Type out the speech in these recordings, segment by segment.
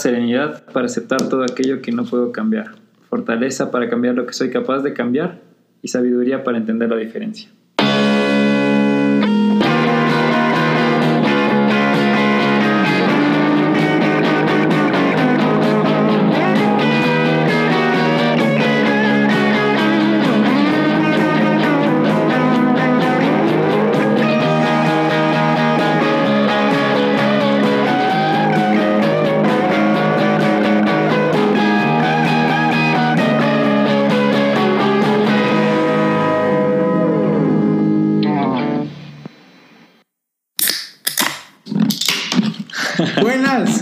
serenidad para aceptar todo aquello que no puedo cambiar, fortaleza para cambiar lo que soy capaz de cambiar y sabiduría para entender la diferencia.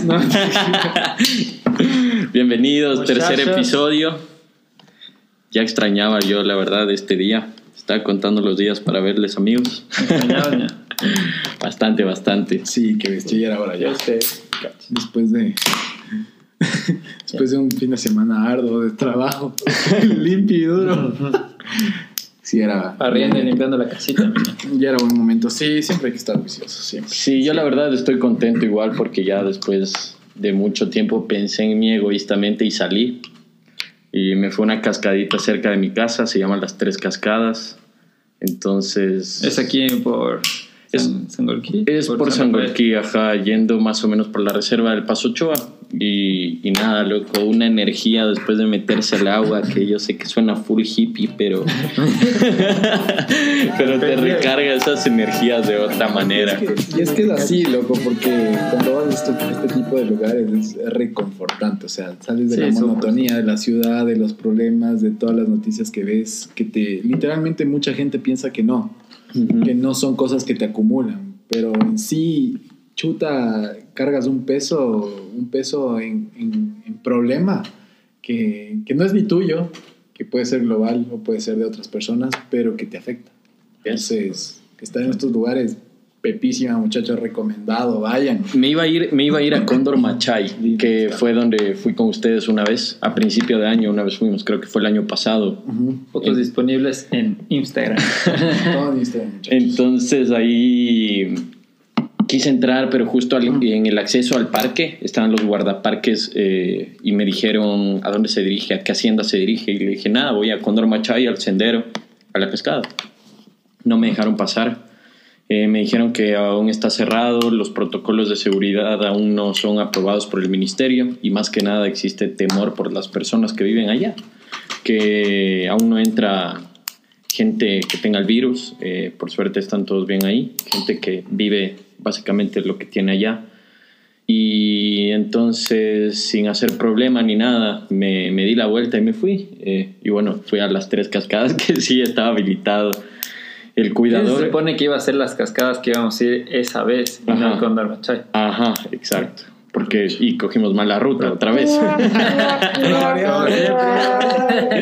No. Bienvenidos, Muchachos. tercer episodio. Ya extrañaba yo, la verdad, este día. Estaba contando los días para verles, amigos. Me extrañaban ya. Bastante, bastante. Sí, que bestia, ya era hora ya. Yo sé. Después de. Después de un fin de semana arduo de trabajo, limpio y duro. Sí, era. Barriendo y limpiando la casita. Ya era buen momento. Sí, siempre hay que estar vicioso, siempre. Sí, yo la verdad estoy contento igual porque ya después de mucho tiempo pensé en mí egoístamente y salí. Y me fue una cascadita cerca de mi casa, se llaman Las Tres Cascadas. Entonces... Es aquí por San, Sangolquí. Es por, San Rafael. Sangolquí, ajá, yendo más o menos por la reserva del Paso Ochoa. Y, y nada, loco, una energía después de meterse al agua, que yo sé que suena full hippie, pero. pero te recarga esas energías de otra manera. Y es que es así, loco, porque cuando vas a este, este tipo de lugares es reconfortante. O sea, sales de Sí, la monotonía de la ciudad, de los problemas, de todas las noticias que ves, que te. Literalmente mucha gente piensa que no. Que no son cosas que te acumulan, pero en sí, chuta, cargas un peso, un peso en, en- en problema que, que no es ni tuyo, que puede ser global o puede ser de otras personas, pero que te afecta. Entonces, estar en estos lugares, pepísima, muchachos, recomendado, vayan. Me iba, a ir, me iba a ir a Cóndor Machay, que fue donde fui con ustedes una vez, a principio de año, una vez fuimos, creo que fue el año pasado. Fotos En- disponibles en Instagram. Todo en Instagram, muchachos. Entonces ahí quise entrar, pero justo al- en el acceso al parque estaban los guardaparques eh, y me dijeron a dónde se dirige, a qué hacienda se dirige. Y le dije, nada, voy a Cóndor Machay, al sendero, a la cascada. No me dejaron pasar. Eh, me dijeron que aún está cerrado, los protocolos de seguridad aún no son aprobados por el ministerio y más que nada existe temor por las personas que viven allá, que aún no entra gente que tenga el virus, eh, por suerte están todos bien ahí, gente que vive básicamente lo que tiene allá. Y entonces, sin hacer problema ni nada, me, me di la vuelta y me fui. Eh, y bueno, fui a las tres cascadas que sí estaba habilitado. El Se cuidador. supone que iba a ser las cascadas que íbamos a ir esa vez y no el Condor Machay. Ajá, exacto. Porque, y cogimos mal la ruta otra vez.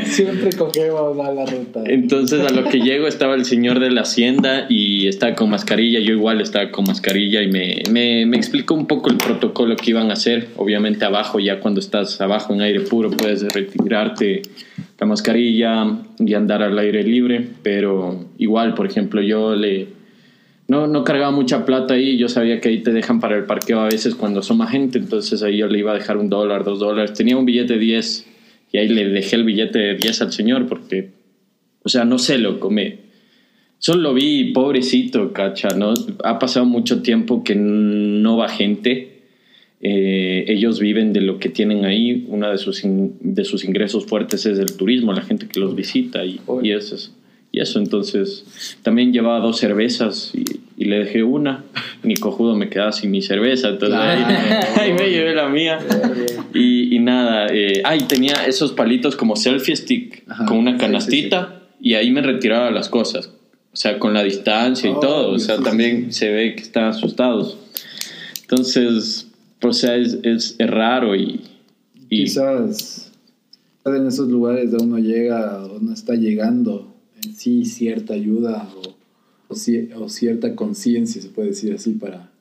Siempre cogemos mal la ruta. Entonces a lo que llego estaba el señor de la hacienda y estaba con mascarilla, yo igual estaba con mascarilla y me, me, me explicó un poco el protocolo que iban a hacer. Obviamente abajo, ya cuando estás abajo en aire puro, puedes retirarte la mascarilla y andar al aire libre, pero igual, por ejemplo, yo le... No, no cargaba mucha plata ahí, yo sabía que ahí te dejan para el parqueo a veces cuando más gente, entonces ahí yo le iba a dejar un dólar, dos dólares, tenía un billete de 10 y ahí le dejé el billete de 10 al señor porque o sea, no sé, loco, me... Solo lo vi pobrecito, cacha, ¿no? Ha pasado mucho tiempo que no va gente. Eh, ellos viven de lo que tienen ahí. Uno de sus, in- de sus ingresos fuertes es el turismo, la gente que los visita y, y eso. es- Y eso, entonces, también llevaba dos cervezas y, y le dejé una. Ni cojudo me quedaba sin mi cerveza, entonces ahí, ahí me llevé la mía. Y, y nada, eh, ay, tenía esos palitos como selfie stick Ajá, con una sí, canastita y ahí me retiraba las cosas. O sea, con la distancia y Oh, todo. O sea, también se ve que están asustados. Entonces, o sea, es, es, es raro y, y Quizás en esos lugares de uno llega o no está llegando sí cierta ayuda o, o, o cierta conciencia, se puede decir así, para,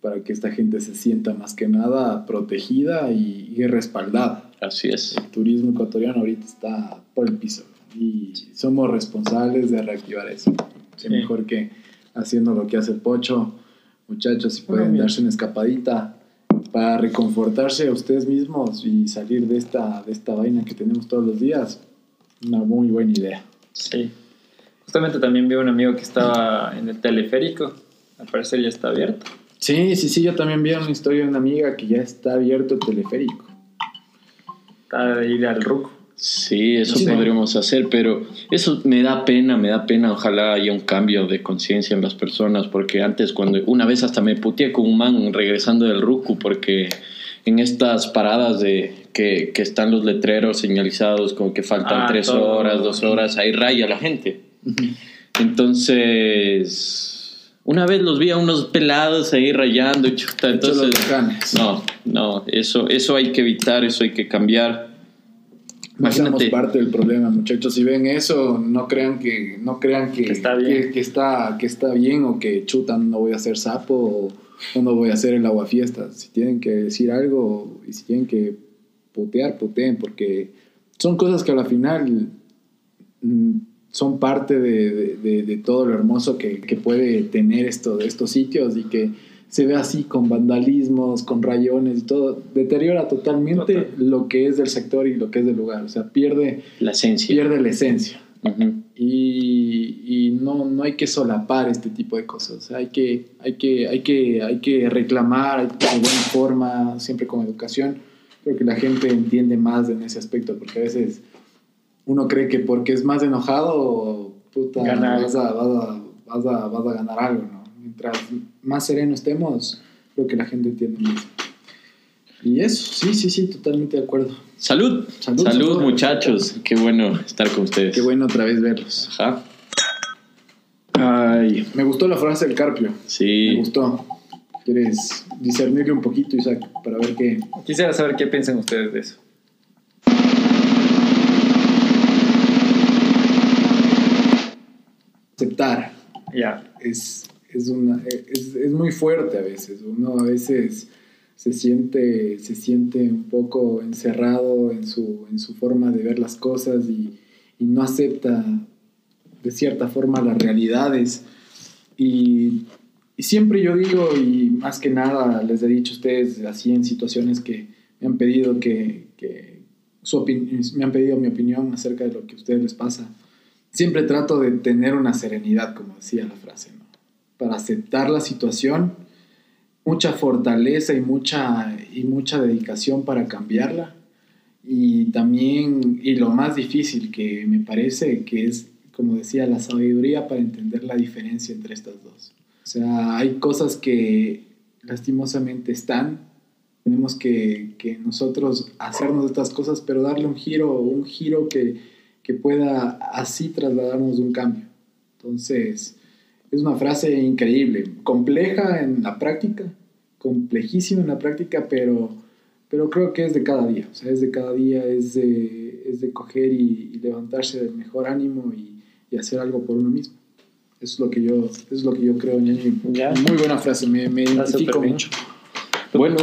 para que esta gente se sienta más que nada protegida y, y respaldada. así es. El turismo ecuatoriano ahorita está por el piso y somos responsables de reactivar eso. Sí. mejor que haciendo lo que hace Pocho. Muchachos, si pueden Bueno, darse una escapadita, para reconfortarse a ustedes mismos y salir de esta, de esta vaina que tenemos todos los días, una muy buena idea. Sí. Justamente también vi un amigo que estaba en el teleférico. Al parecer ya está abierto. Sí, sí, sí, yo también vi una historia de una amiga que ya está abierto el teleférico. Está de ir al ruco. Sí, eso Sí. podríamos hacer, pero eso me da pena, me da pena. Ojalá haya un cambio de conciencia en las personas, porque antes, cuando una vez hasta me puteé con un man regresando del Ruku, porque en estas paradas de que, que están los letreros señalizados, como que faltan Ah, tres todo. horas, dos horas, ahí raya la gente. Entonces, una vez los vi a unos pelados ahí rayando, y chuta, entonces. No, no, eso, eso hay que evitar, eso hay que cambiar. No Imagínate. parte del problema, muchachos. Si ven eso, no crean que, no crean que, Que está bien. que, que está, que está bien o que chutan, no voy a hacer sapo o, o no voy a hacer el agua fiesta. Si tienen que decir algo y si tienen que putear, puteen, porque son cosas que a la final mm, son parte de, de- de- de todo lo hermoso que, que puede tener esto, estos sitios y que se ve así con vandalismos, con rayones y todo, deteriora totalmente Total. lo que es del sector y lo que es del lugar, o sea, pierde, La esencia. pierde la esencia. Y, y no, no hay que solapar este tipo de cosas, o sea, hay que, hay que, hay que, hay que reclamar hay que- de buena forma, siempre con educación. Creo que la gente entiende más en ese aspecto, porque a veces uno cree que porque es más enojado, puta, vas a, vas, a, vas, a, vas a ganar algo, ¿no? Mientras más sereno estemos, creo que la gente entiende más. Y eso, sí, sí, sí, totalmente de acuerdo. Salud. Salud, Salud, salud. muchachos. Qué bueno estar con ustedes. Qué bueno otra vez verlos. Ajá. Ay, Me gustó la frase del Carpio. Me sí. gustó. ¿Quieres discernirle un poquito, Isaac, para ver qué? Quisiera saber qué piensan ustedes de eso. Aceptar. Ya. es, es, una, es, es muy fuerte a veces. Uno a veces se siente, se siente un poco encerrado en su, en su forma de ver las cosas y, y no acepta de cierta forma las realidades. Y, y siempre yo digo, y más que nada les he dicho a ustedes así en situaciones que me han pedido que, que su me han pedido mi opinión acerca de lo que a ustedes les pasa siempre trato de tener una serenidad, como decía la frase, ¿no? para aceptar la situación, mucha fortaleza y mucha, y mucha dedicación para cambiarla. Y también, y lo más difícil que me parece, que es, como decía, la sabiduría para entender la diferencia entre estas dos. O sea, hay cosas que lastimosamente están, tenemos que, que nosotros hacernos estas cosas, pero darle un giro, un giro que, que pueda así trasladarnos de un cambio. Entonces, es una frase increíble, compleja en la práctica, complejísima en la práctica, pero, pero creo que es de cada día. O sea, es de cada día, es de, es de coger y, y levantarse del mejor ánimo y, y hacer algo por uno mismo. Eso es lo que yo, eso es lo que yo creo, ñaño. Ya. Muy buena frase, me, me identifico mucho. ¿Tú, Bueno,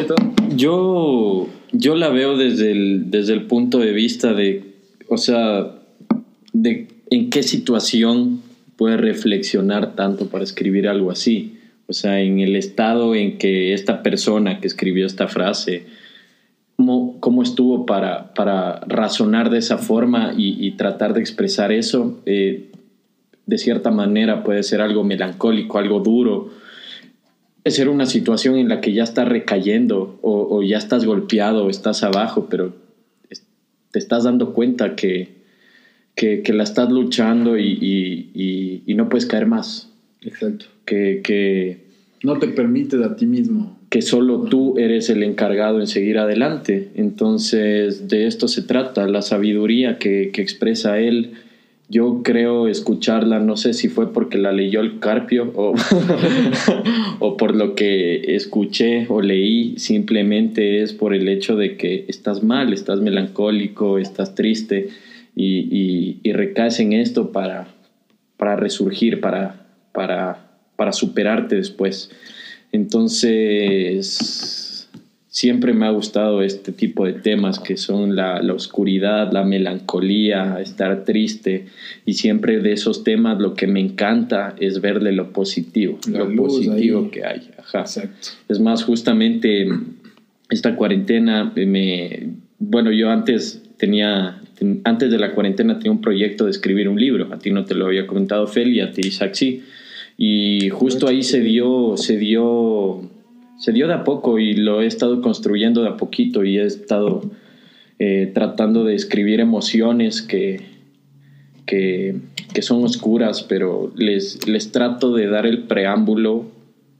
yo, yo la veo desde el, desde el punto de vista de, o sea, de en qué situación puedes reflexionar tanto para escribir algo así. O sea, en el estado en que esta persona que escribió esta frase, cómo, cómo estuvo para, para razonar de esa forma y, tratar de expresar eso, eh, de cierta manera puede ser algo melancólico, algo duro, es ser una situación en la que ya estás recayendo o, o ya estás golpeado estás abajo, pero te estás dando cuenta que, que, que la estás luchando y, y- y- y no puedes caer más, Exacto. que, que, No te permites a ti mismo. que solo tú eres el encargado en seguir adelante. Entonces, de esto se trata, la sabiduría que, que expresa él. Yo creo escucharla, no sé si fue porque la leyó el Carpio o, o por lo que escuché o leí, simplemente es por el hecho de que estás mal, estás melancólico, estás triste y, y- y recaes en esto para, para resurgir, para, para, para superarte después. Entonces, siempre me ha gustado este tipo de temas que son la, la oscuridad, la melancolía, estar triste. Y siempre de esos temas lo que me encanta es verle lo positivo, La lo positivo ahí. que hay. Ajá. Exacto. Es más, justamente esta cuarentena me... Bueno, yo antes tenía, antes de la cuarentena tenía un proyecto de escribir un libro. A ti no te lo había comentado Fel y a ti Isaac sí. Y justo ahí se dio, se dio, se dio de a poco y lo he estado construyendo de a poquito y he estado eh, tratando de escribir emociones que, que, que, son oscuras, pero les, les trato de dar el preámbulo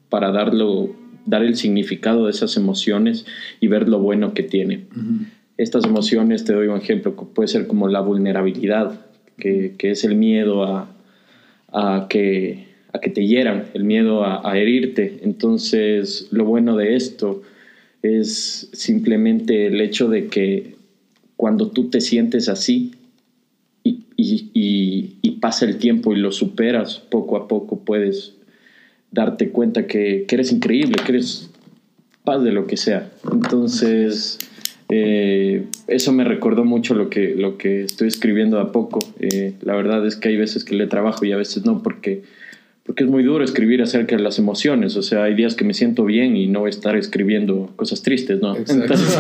para darlo, dar el significado de esas emociones y ver lo bueno que tiene. Estas emociones, te doy un ejemplo, puede ser como la vulnerabilidad, que, que es el miedo a, a que a que te hieran, el miedo a, herirte. Entonces, lo bueno de esto es simplemente el hecho de que cuando tú te sientes así y, pasa el tiempo y lo superas poco a poco, puedes darte cuenta que, eres increíble, que eres paz de lo que sea. Entonces, eh, eso me recordó mucho lo que, lo que estoy escribiendo a poco. Eh, la verdad es que hay veces que le trabajo y a veces no, porque porque es muy duro escribir acerca de las emociones, o sea, hay días que me siento bien y no voy a estar escribiendo cosas tristes, ¿no? Entonces,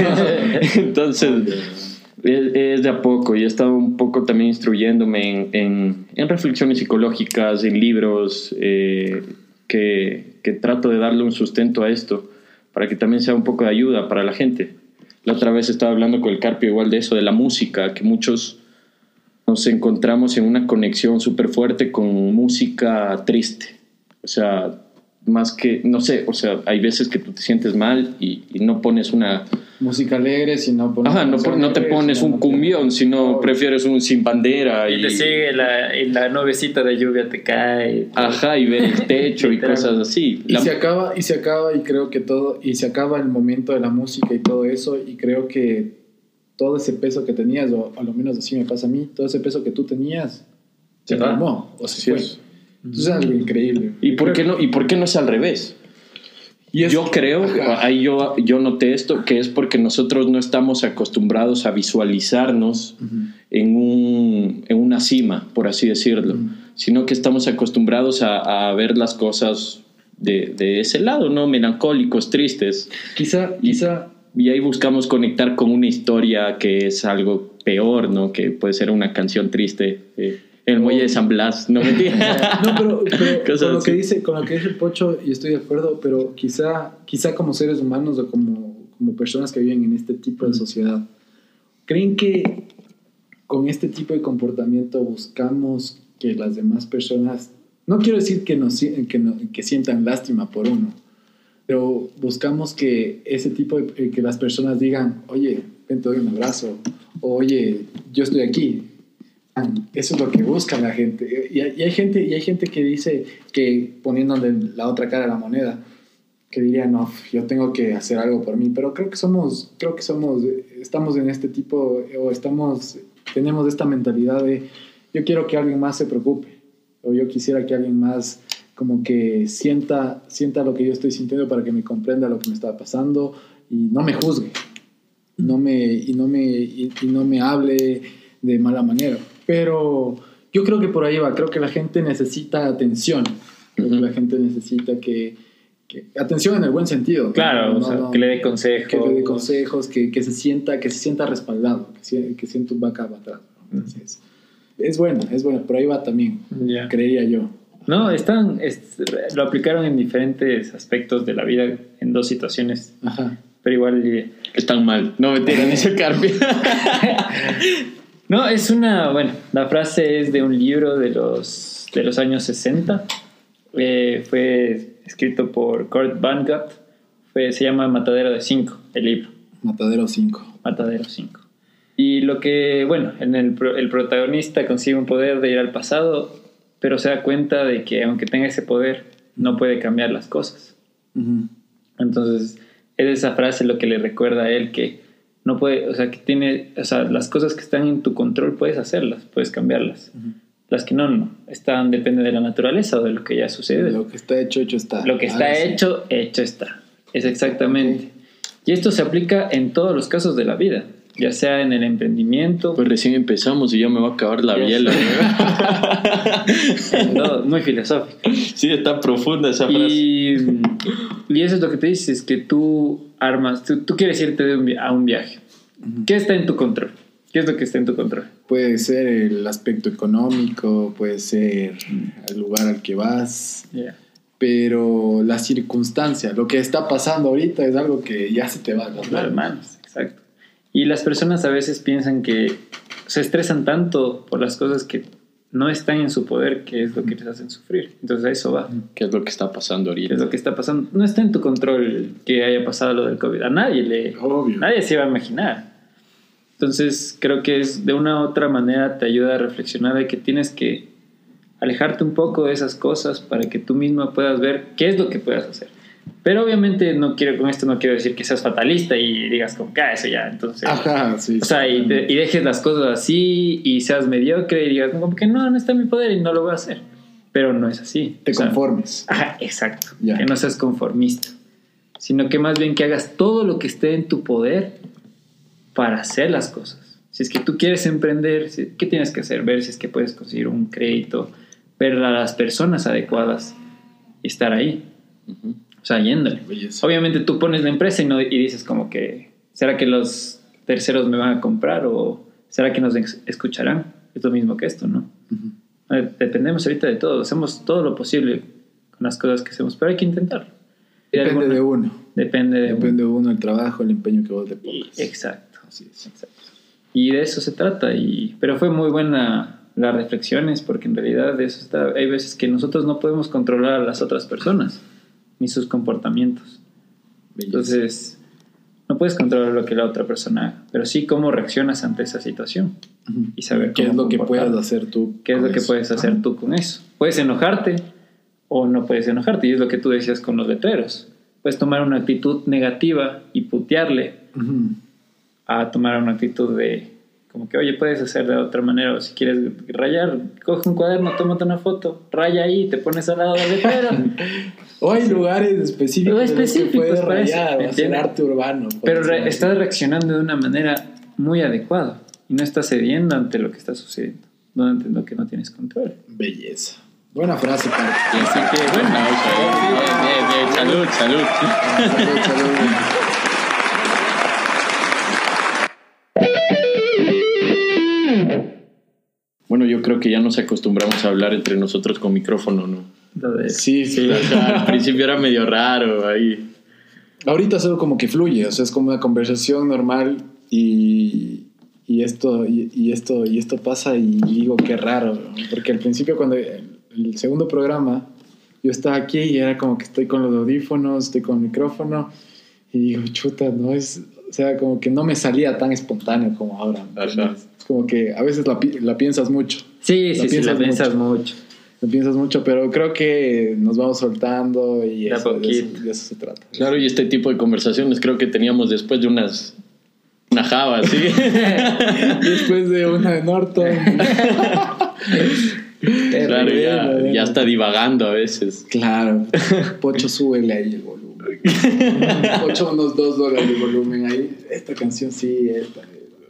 es, de a poco y he estado un poco también instruyéndome en, en, reflexiones psicológicas, en libros, eh, que, que trato de darle un sustento a esto, para que también sea un poco de ayuda para la gente. La otra vez estaba hablando con el Carpio igual de eso, de la música, que muchos nos encontramos en una conexión súper fuerte con música triste. O sea, más que, no sé, o sea, hay veces que tú te sientes mal y, no pones una... Música alegre, sino pones... Ajá, no, no te pones un cumbión, sino prefieres un sin bandera. Y, te sigue la, y la nubecita de lluvia te cae. Ajá, y ve el techo y cosas así. Y se acaba, y se acaba, y creo que todo, y se acaba el momento de la música y todo eso, y creo que todo ese peso que tenías, o a lo menos así me pasa a mí, todo ese peso que tú tenías se formó o se fue. Entonces es algo increíble. ¿Y por, qué no, ¿Y por qué no es al revés? yo creo, ahí yo, yo noté esto, que es porque nosotros no estamos acostumbrados a visualizarnos en, un, en, una cima, por así decirlo, sino que estamos acostumbrados a, a ver las cosas de, de, ese lado, ¿no? Melancólicos, tristes. Quizá, quizá y ahí buscamos conectar con una historia que es algo peor, ¿no? Que puede ser una canción triste. Eh, el muelle de San Blas, no me No, pero, con, lo que dice, con lo que dice el Pocho, y estoy de acuerdo, pero quizá, quizá como seres humanos o como, como personas que viven en este tipo de sociedad, ¿creen que con este tipo de comportamiento buscamos que las demás personas, no quiero decir que, nos, que, que sientan lástima por uno, pero buscamos que ese tipo de, eh, que las personas digan, oye, ven, te doy un abrazo, o, oye, yo estoy aquí. Eso es lo que busca la gente. Y hay, gente. y hay gente que dice que poniéndole la otra cara a la moneda, que diría, no, yo tengo que hacer algo por mí, pero creo que somos, creo que somos, estamos en este tipo, o estamos, tenemos esta mentalidad de, yo quiero que alguien más se preocupe, o yo quisiera que alguien más como que sienta, sienta lo que yo estoy sintiendo para que me comprenda lo que me está pasando y no me juzgue no me, y, no me, y, no me hable de mala manera. Pero yo creo que por ahí va, creo que la gente necesita atención, creo que la gente necesita que, atención en el buen sentido. Claro, que le dé consejos. Que le dé consejos, que, que, se sienta, que se sienta respaldado, que, que sienta un backup atrás. Entonces, es bueno, es bueno, por ahí va también, creía yo. No, están, lo aplicaron en diferentes aspectos de la vida, en dos situaciones. Ajá. Pero igual... Están mal. No, mentira, dice Carpi. no, es una... Bueno, la frase es de un libro de los, de los años 60. Eh, fue escrito por Kurt Vonnegut. Fue, se llama Matadero de 5, el libro. Matadero 5. Matadero 5. Y lo que, bueno, en el, el protagonista consigue un poder de ir al pasado pero se da cuenta de que aunque tenga ese poder, no puede cambiar las cosas. Entonces, es esa frase lo que le recuerda a él que no puede, o sea, que tiene, o sea, las cosas que están en tu control puedes hacerlas, puedes cambiarlas. Las que no, no, están, depende de la naturaleza o de lo que ya sucede. Lo que está hecho, hecho está. Lo que está hecho, hecho está. Es exactamente. Y esto se aplica en todos los casos de la vida ya sea en el emprendimiento. Pues recién empezamos y ya me va a acabar la biela. muy filosófico. Sí, está profunda esa frase. Y, y, eso es lo que te dices, que tú armas, tú, tú quieres irte de un a un viaje. ¿Qué está en tu control? ¿Qué es lo que está en tu control? Puede ser el aspecto económico, puede ser el lugar al que vas, pero la circunstancia, lo que está pasando ahorita es algo que ya se te va a las Las manos, exacto. Y las personas a veces piensan que se estresan tanto por las cosas que no están en su poder, que es lo que les hacen sufrir. Entonces a eso va. ¿Qué es lo que está pasando ¿Qué ahorita? es lo que está pasando? No está en tu control que haya pasado lo del COVID. A nadie le... Obvio. Nadie se iba a imaginar. Entonces creo que es de una u otra manera te ayuda a reflexionar de que tienes que alejarte un poco de esas cosas para que tú mismo puedas ver qué es lo que puedas hacer. Pero obviamente no quiero con esto no quiero decir que seas fatalista y digas como que ah, eso ya, entonces Ajá, sí. o sea, y, de- y dejes las cosas así y seas mediocre y digas como que no, no está en mi poder y no lo voy a hacer. Pero no es así. te O sea, conformes. Ajá, exacto. Ya. Que no seas conformista, sino que más bien que hagas todo lo que esté en tu poder para hacer las cosas. Si es que tú quieres emprender, ¿qué tienes que hacer? Ver si es que puedes conseguir un crédito, ver a las personas adecuadas y estar ahí. Ujú. O sea, yéndole. Obviamente tú pones la empresa y, no, y dices como que, ¿será que los terceros me van a comprar o será que nos escucharán? Es lo mismo que esto, ¿no? Eh, Dependemos ahorita de todo, hacemos todo lo posible con las cosas que hacemos, pero hay que intentarlo. Depende alguna- de uno. Depende de Depende de uno el trabajo, el empeño que vos le pongas. Exacto. Así es. exacto. Y de eso se trata. Y, pero fue muy buena las reflexiones, porque en realidad de eso está, hay veces que nosotros no podemos controlar a las otras personas, ni sus comportamientos. Entonces, no puedes controlar lo que la otra persona haga, pero sí cómo reaccionas ante esa situación y saber ¿Qué es lo que puedas hacer tú? ¿Qué es lo que puedes hacer tú con eso? Puedes enojarte o no puedes enojarte, y es lo que tú decías con los letreros. Puedes tomar una actitud negativa y putearle a tomar una actitud de como que, oye, puedes hacer de otra manera, o si quieres rayar, coge un cuaderno, tómate una foto, raya ahí, te pones al lado del letrero. O hay lugares específicos, específicos puedes rayar o hacer arte urbano. Pero re- estás reaccionando de una manera muy adecuada y no estás cediendo ante lo que está sucediendo, no ante lo que no tienes control. Belleza. Buena frase, para. Así que, bueno. Salud, salud. Salud, salud. Bueno, yo creo que ya nos acostumbramos a hablar entre nosotros con micrófono, ¿no? Sí, sí. O sea, al principio era medio raro ahí. Ahorita solo como que fluye, o sea, es como una conversación normal y, y esto y, y esto y esto pasa y digo qué raro, ¿no? porque al principio cuando el, el segundo programa yo estaba aquí y era como que estoy con los audífonos, estoy con el micrófono y digo, chuta, no es, o sea, como que no me salía tan espontáneo como ahora. Es como que a veces la, pi- la piensas mucho. Sí, La sí, sí, la piensas mucho. Lo piensas mucho, pero creo que nos vamos soltando y De eso, de, eso, poquito. de eso se trata. Claro, y este tipo de conversaciones creo que teníamos después de unas. Una java, ¿sí? Después de una de Norton. claro, ya, ya está divagando a veces. Claro. Pocho, súbele ahí el volumen. Pocho, unos dos dólares de volumen ahí. Esta canción sí, esta.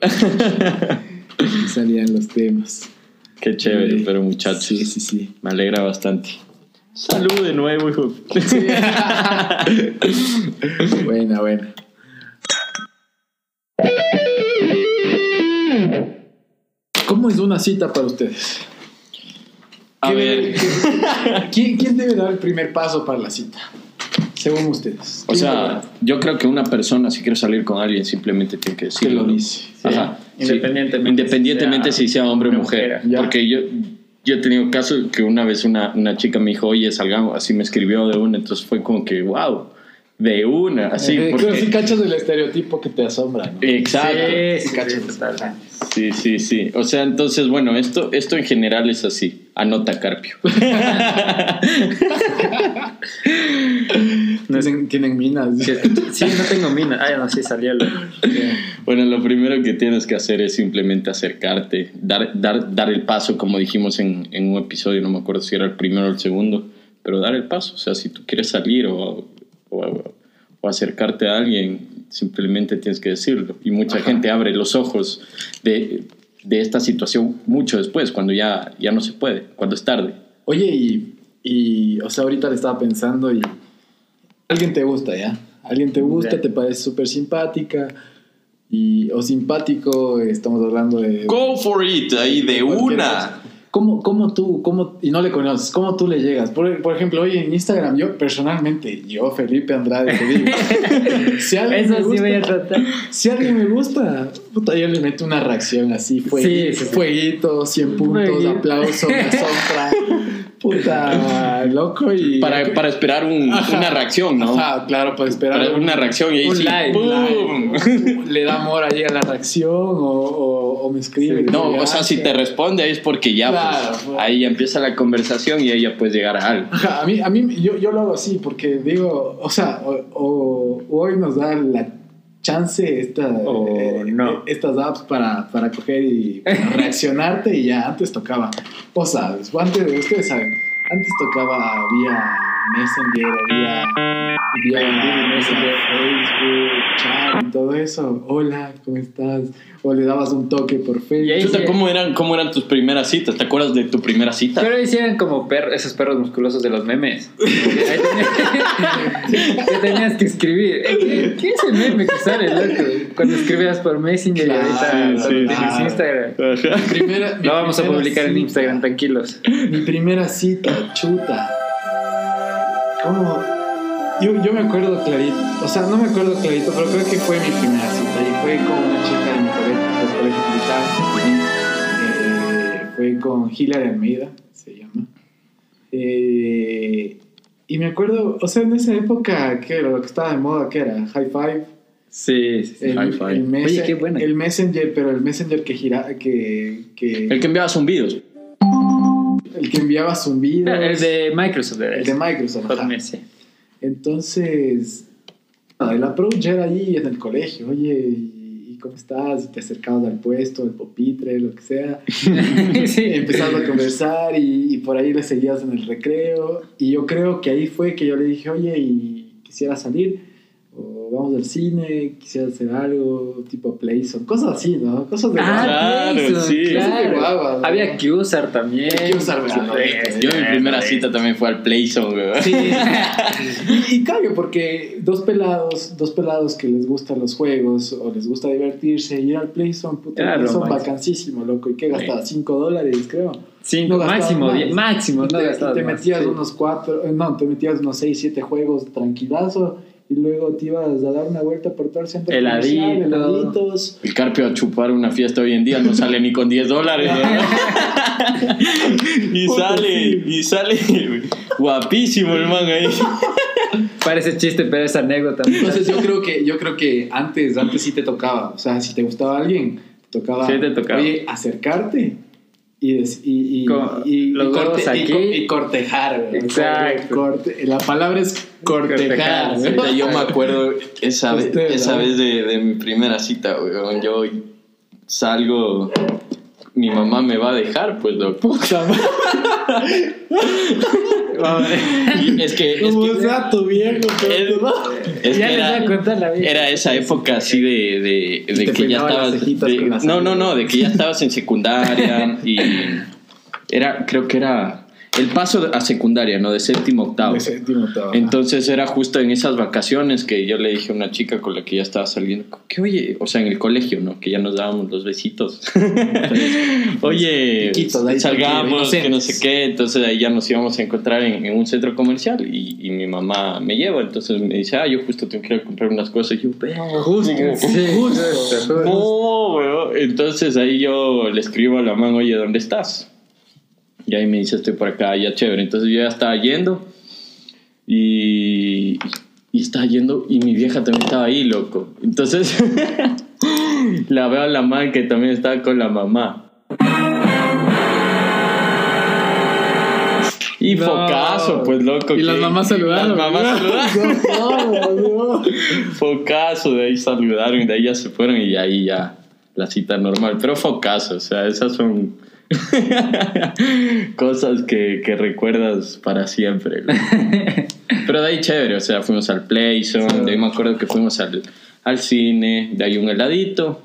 Y salían los temas. Qué chévere, Sí. pero muchachos. Sí, sí, sí. Me alegra bastante. Salud de nuevo, hijo. Buena, buena. ¿Cómo es una cita para ustedes? A ¿Qué- ver. ¿quién, quién debe dar el primer paso para la cita? Según ustedes. O ¿Quién sea, yo creo que una persona, si quiere salir con alguien, simplemente tiene que que decirlo. lo ¿no? dice. Ajá. sí. Independientemente Independientemente si si sea hombre o mujer. Porque yo, yo he tenido casos que una vez una, una chica me dijo, oye, salgamos, así me escribió de una, entonces fue como que, wow, de una, así. Eh, porque- que sí cachas el estereotipo que te asombra, ¿no? Exacto. Sí, Sí. Sí. Sí, sí. O sea, entonces, bueno, esto, esto en general es así. Anota Carpio. Tienen, tienen minas. Sí, no tengo mina. Ay, no, sí salió. lo- Bueno, lo primero que tienes que hacer es simplemente acercarte, dar, dar, dar el paso, como dijimos en, en un episodio, no me acuerdo si era el primero o el segundo, pero dar el paso. O sea, si tú quieres salir o, o, o acercarte a alguien, simplemente tienes que decirlo. Y mucha gente abre los ojos de, de esta situación mucho después, cuando ya, ya no se puede, cuando es tarde. Oye, y, y, o sea, ahorita le estaba pensando y alguien te gusta, ¿ya? Alguien te gusta, te parece súper simpática. Y, o simpático, estamos hablando de. Go for it, ahí de una. cosa. ¿Cómo, cómo tú, cómo, y no le conoces, cómo tú le llegas? Por, por ejemplo, hoy en Instagram, yo personalmente, yo, Felipe Andrade, te digo, si alguien, Eso me sí gusta, voy a tratar. si alguien me gusta, puta, yo le meto una reacción así, fueguito, Sí, sí, sí. fueguito 100 puntos, aplauso, me asombra, puta, loco y... Para, para esperar un- una reacción, ¿no? Ajá, claro, para esperar Para un- una reacción y ahí un sí, le da amor ahí a la reacción o, o, o me escribe. No, o sea, "Ah, si te responde ahí es porque ya, Claro, pues, pues. ahí ya empieza la conversación y ahí ya puedes llegar a algo. Ajá, a mí, a mí yo, yo lo hago así porque digo, o sea, o, o- hoy nos da la chance esta, O eh, no. estas apps para, para coger y para reaccionarte y ya antes tocaba, o sea, antes, ustedes saben, antes tocaba vía Messenger, vía, vía Messenger, Facebook, chat y todo eso, hola, ¿cómo estás? O le dabas un toque por Facebook. Y. ¿cómo, eran, ¿Cómo eran tus primeras citas? ¿Te acuerdas de tu primera cita? Pero hicieron como perros, esos perros musculosos de los memes. Ahí tenías, que tenías que escribir. Eh, ¿Qué, es el meme que sale, loco? Cuando escribías por Messenger Claro, y ahorita sí, tienes claro. Instagram. Primera- Lo vamos a publicar en. Instagram, tranquilos. Mi primera cita, chuta. ¿Cómo? Yo, yo me acuerdo clarito, o sea, no me acuerdo clarito, pero creo que fue mi primera cita y fue con una chica de mi colegio, del colegio militar. Eh, fue con Hilary Almeida, se llama. Eh, y me acuerdo, o sea, en esa época, ¿qué era? Lo que estaba de moda, ¿qué era? High Five. Sí, sí, sí. El, High five. el Oye, qué buena. El Messenger, pero el Messenger que gira, que, que El que enviaba zumbidos. El que enviaba zumbidos. Ah, El de Microsoft, era El de. Microsoft. ajá. Entonces, el approach era ahí en el colegio, oye, ¿y cómo estás? Te acercabas al puesto, al pupitre, lo que sea. Sí. Empezabas a conversar y, y por ahí le seguías en el recreo. Y yo creo que ahí fue que yo le dije, oye, ¿y quisiera salir? Vamos al cine, quisiera hacer algo tipo Playzone, cosas así, ¿no? Cosas de Ah, Claro, sí. claro. De guava, ¿no? Había que usar también. Que usar, Sí, sí, Yo mi primera sí. cita también fue al Playzone, weón. Sí. y, y porque dos pelados, dos pelados que les gustan los juegos o les gusta divertirse, ir al Playzone, puta, Claro, máximo. vacancísimo, loco. ¿Y qué gastaba? 5 dólares, creo. Cinco, No gastabas máximo, diez- máximo, Y no te, metías sí. unos cuatro, eh, no, te metías unos 6, 7 juegos tranquilazo y luego te ibas a dar una vuelta por todo el centro Heladito. comercial, heladitos. El Carpio a chupar una fiesta hoy en día no sale ni con 10 dólares. ¿no? y sale, y sale guapísimo el man ahí. Parece chiste, pero es anécdota. Entonces yo creo que yo creo que antes antes sí te tocaba, o sea, si te gustaba alguien, te tocaba, Sí, te tocaba. oye, acercarte y des- y, y, y- los corte- aquí. cortejar, güey. Exacto. Corte- la palabra es cortejar. Cortejar, güey. Puta, Yo me acuerdo esa, vez, esa vez de, de mi primera cita, weón. Yo salgo, mi mamá me va a dejar, pues loco. Y es que, es Como que sea tu viejo, pero es, es ya que era, a contar la vida. era esa época así de, de, que ya estabas. de- no, no, no, de que ya estabas en secundaria y era, creo que era el paso a secundaria, ¿no? De séptimo octavo. De séptimo octavo. Entonces era justo en esas vacaciones que yo le dije a una chica con la que ya estaba saliendo, que oye, o sea, en el colegio, ¿no? Que ya nos dábamos los besitos. oye, salgamos, que no sé qué. Entonces ahí ya nos íbamos a encontrar en, en un centro comercial y, y mi mamá me lleva. Entonces me dice, ah, yo justo tengo que ir a comprar unas cosas. Y yo, "Ve". Justo, Sí, justo. No, weón. Entonces ahí yo le escribo a la mamá, oye, ¿dónde estás? Y ahí me dice, estoy por acá, ya chévere. Entonces yo ya estaba yendo y, y estaba yendo y mi vieja también estaba ahí, loco. Entonces la veo a la mamá que también estaba con la mamá. Y No. focazo, pues loco. Y las mamás saludaron. Las mamás saludaron. No, no, no. Focazo, de ahí saludaron y de ahí ya se fueron y ahí ya la cita normal. Pero focazo, o sea, esas son cosas que, que recuerdas para siempre. ¿no? Pero de ahí chévere, o sea, fuimos al Playzone, de ahí me acuerdo que fuimos al, al cine, de ahí un heladito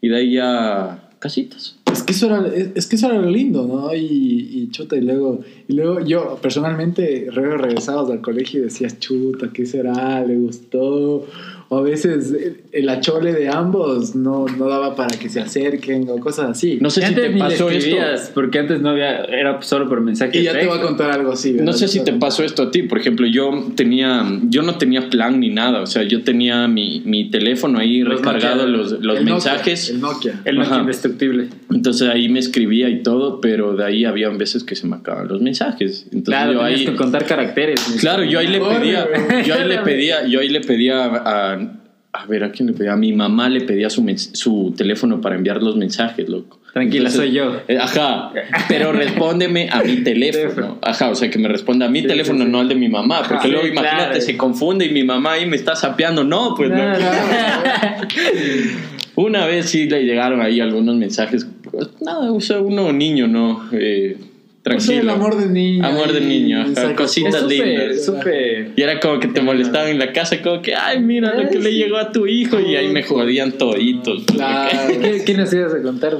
y de ahí ya casitas. Es que eso era, es, es que eso era lo lindo, ¿no? Y, y chuta, y luego, y luego yo personalmente, regresados al colegio y decías, chuta, ¿qué será? ¿Le gustó? O a veces el, el achole de ambos no, no daba para que se acerquen o cosas así. No sé Y si antes te pasó esto. porque antes no había, era solo por mensaje. y ya te voy a contar algo así. No sé si te pasó esto a ti, por ejemplo, yo tenía, yo no tenía plan ni nada, o sea, yo tenía mi, mi teléfono ahí Los recargado Nokia, los, los El Nokia, mensajes, el Nokia. El Nokia Ajá. indestructible. entonces ahí me escribía y todo, pero de ahí había veces que se me acababan los mensajes, entonces Claro, yo tenías ahí, que contar caracteres. claro, yo ahí le pedía, yo ahí le pedía, yo ahí le pedía a, a ver, ¿a quién le pedía? A mi mamá le pedía su, teléfono para enviar los mensajes, loco. Tranquila, soy yo. eh, Ajá, pero respóndeme a mi teléfono. Ajá, o sea, que me responda a mi Sí, teléfono, sí, sí. no al de mi mamá. Porque Sí, luego imagínate, claro. se confunde y mi mamá ahí me está sapeando. No, pues no. Una vez sí le llegaron ahí algunos mensajes. Pues, nada, o sea, uno niño, ¿no? Eh, O sea, tranquilo. el amor de niño. Amor de niño, ajá, cositas lindas. súper. Y era como que te molestaban en la casa, como que, ay, mira lo que le llegó a tu hijo. Y ahí me jodían toditos. Claro. ¿Qué, qué nos ibas a contar?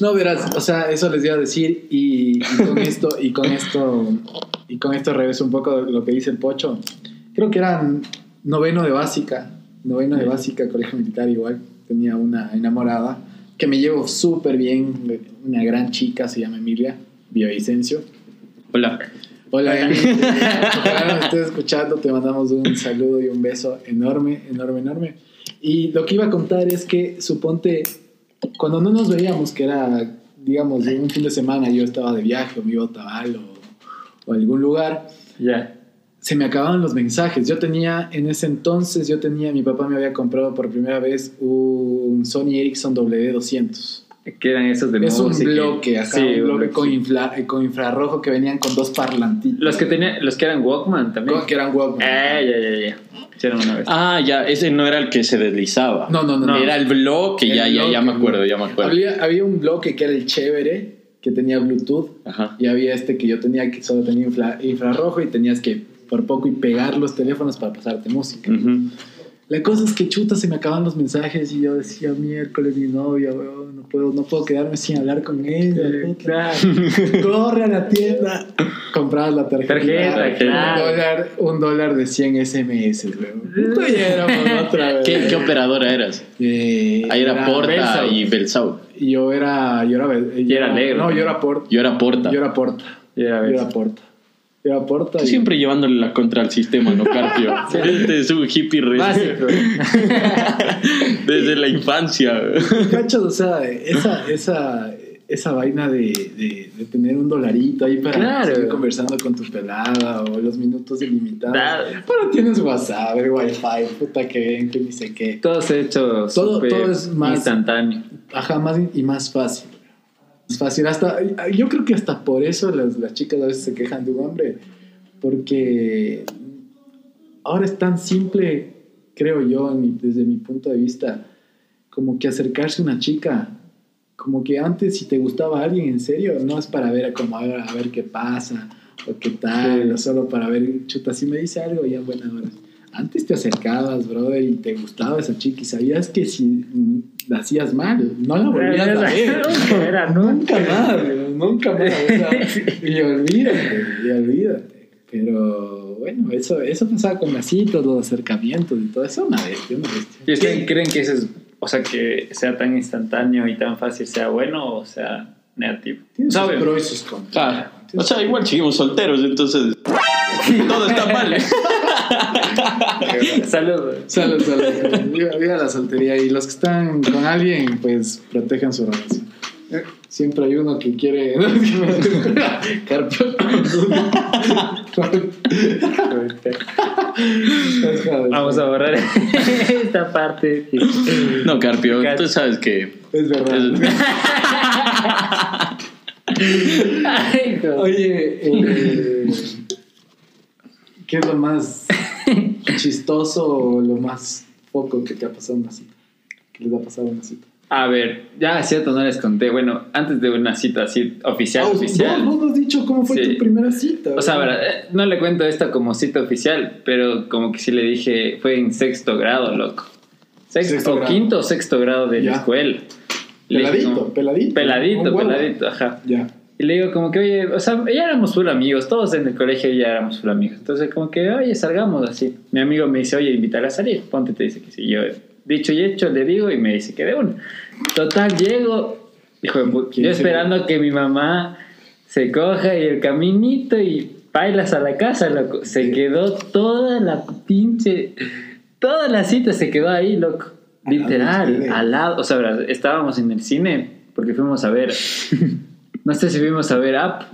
No, verás, o sea, eso les iba a decir y, y con esto, y con esto, y con esto regreso un poco lo que dice el Pocho. Creo que era noveno de básica, noveno de básica, colegio militar igual. Tenía una enamorada que me llevo súper bien, una gran chica, se llama Emilia Villavicencio. Hola. Hola, Emilia. Ojalá nos estés escuchando, te mandamos un saludo y un beso enorme, enorme, enorme. Y lo que iba a contar es que, suponte, cuando no nos veíamos, que era, digamos, un fin de semana, yo estaba de viaje o me iba a Tabal o, o a algún lugar, Ya. se me acababan los mensajes. Yo tenía, en ese entonces, yo tenía, mi papá me había comprado por primera vez un Sony Ericsson W200. Que eran esos de Es un música bloque, acá, Sí, un bloque con, infla- eh, con infrarrojo que venían con dos parlantitos. Los que tenían, los que eran Walkman también. Con- que eran Walkman. Eh, ya, ya, ya. Hicieron una vez. Ah, ya, ese no era el que se deslizaba. No, no, no, no. Era el bloque, ya, El ya, ya me acuerdo, ya me acuerdo. Había, había un bloque que era el chévere, que tenía Bluetooth, Ajá. y había este que yo tenía que solo tenía infla- infrarrojo y tenías que por poco y pegar los teléfonos para pasarte música. Ujú. La cosa es que chuta se me acaban los mensajes y yo decía, miércoles mi novia, weón, no puedo, no puedo quedarme sin hablar con ella. Eh, puta". claro. Corre a la tienda, comprabas la tarjeta. Tarjeta, un, claro. dólar, un dólar de 100 SMS, weón. Puta, ya éramos otra vez. ¿Qué, qué operadora eras? Eh, Ahí era Porta Belsau. y Belsau. Yo era. Yo era, yo era negro. No, yo era Porta. Yo era Porta. Yo era Porta. Ya Yo ves. era Porta. Yo era Porta. Tú y- siempre llevándole la contra al sistema, ¿no, Carpio? Este es un hippie re- Básico. desde la infancia. ¿Cachas? O sea, esa, esa, esa vaina de, de, de tener un dolarito ahí para Claro. seguir conversando con tu pelada o los minutos ilimitados. Claro. Pero tienes WhatsApp, el Wi-Fi, puta que ven, que ni sé qué. Todo se ha hecho Todo- todo es más- instantáneo. Ajá, más y más fácil. Es fácil. Hasta, yo creo que hasta por eso las, las chicas a veces se quejan de un hombre. Porque ahora es tan simple, creo yo, mi- desde mi punto de vista, como que acercarse a una chica. Como que antes, si te gustaba alguien en serio, no es para ver como a ver, a ver qué pasa o qué tal, Sí. o solo para ver, chuta, si me dice algo, ya buena hora. Antes te acercabas, brother, y te gustaba esa chica y sabías que si la hacías mal, no la volvías a ver. Era, Nunca más, nunca más. o sea, y olvídate, y olvídate. Pero bueno, eso, eso pasaba con las citas, los acercamientos y todo eso, una bestia, una bestia. ¿Y ustedes creen que eso es, o sea, que sea tan instantáneo y tan fácil sea bueno o sea negativo? Tiene sus pros y sus contras. Ah, o sea, igual seguimos solteros, entonces todo está mal. Saludos. Salud, salud. salud. Viva, viva la soltería. Y los que están con alguien, pues protejan su relación. Siempre hay uno que quiere. Carpio. Vamos a borrar esta parte. No, Carpio, tú sabes que. Es verdad. Oye, eh, ¿qué es lo más chistoso o lo más poco que te ha pasado en una cita? ¿Qué les ha pasado en una cita? A ver, ya es cierto, no les conté. Bueno, antes de una cita así oficial, Ah, vos- oficial. Vos, vos has dicho cómo fue Sí. tu primera cita. O sea, eh, no le cuento esto como cita oficial, pero como que sí le dije, fue en sexto grado, loco. Sexto, Sexto o grado. quinto o sexto grado de Ya. la escuela. Le dije Peladito, peladito. Peladito, peladito, ajá. Ya. Y le digo como que, oye, o sea, ya éramos full amigos, todos en el colegio ya éramos full amigos. Entonces como que, oye, salgamos así. Mi amigo me dice, oye, invitarla a salir. Ponte, te dice que sí. Yo, dicho y hecho, le digo y me dice que de una. Total, llego, hijo de puta, ¿Quién yo esperando que mi mamá se coja y el caminito y bailas a la casa, loco. Se quedó toda la pinche, toda la cita se quedó ahí, loco. Literal, al lado, o sea, estábamos en el cine porque fuimos a ver, no sé si fuimos a ver Up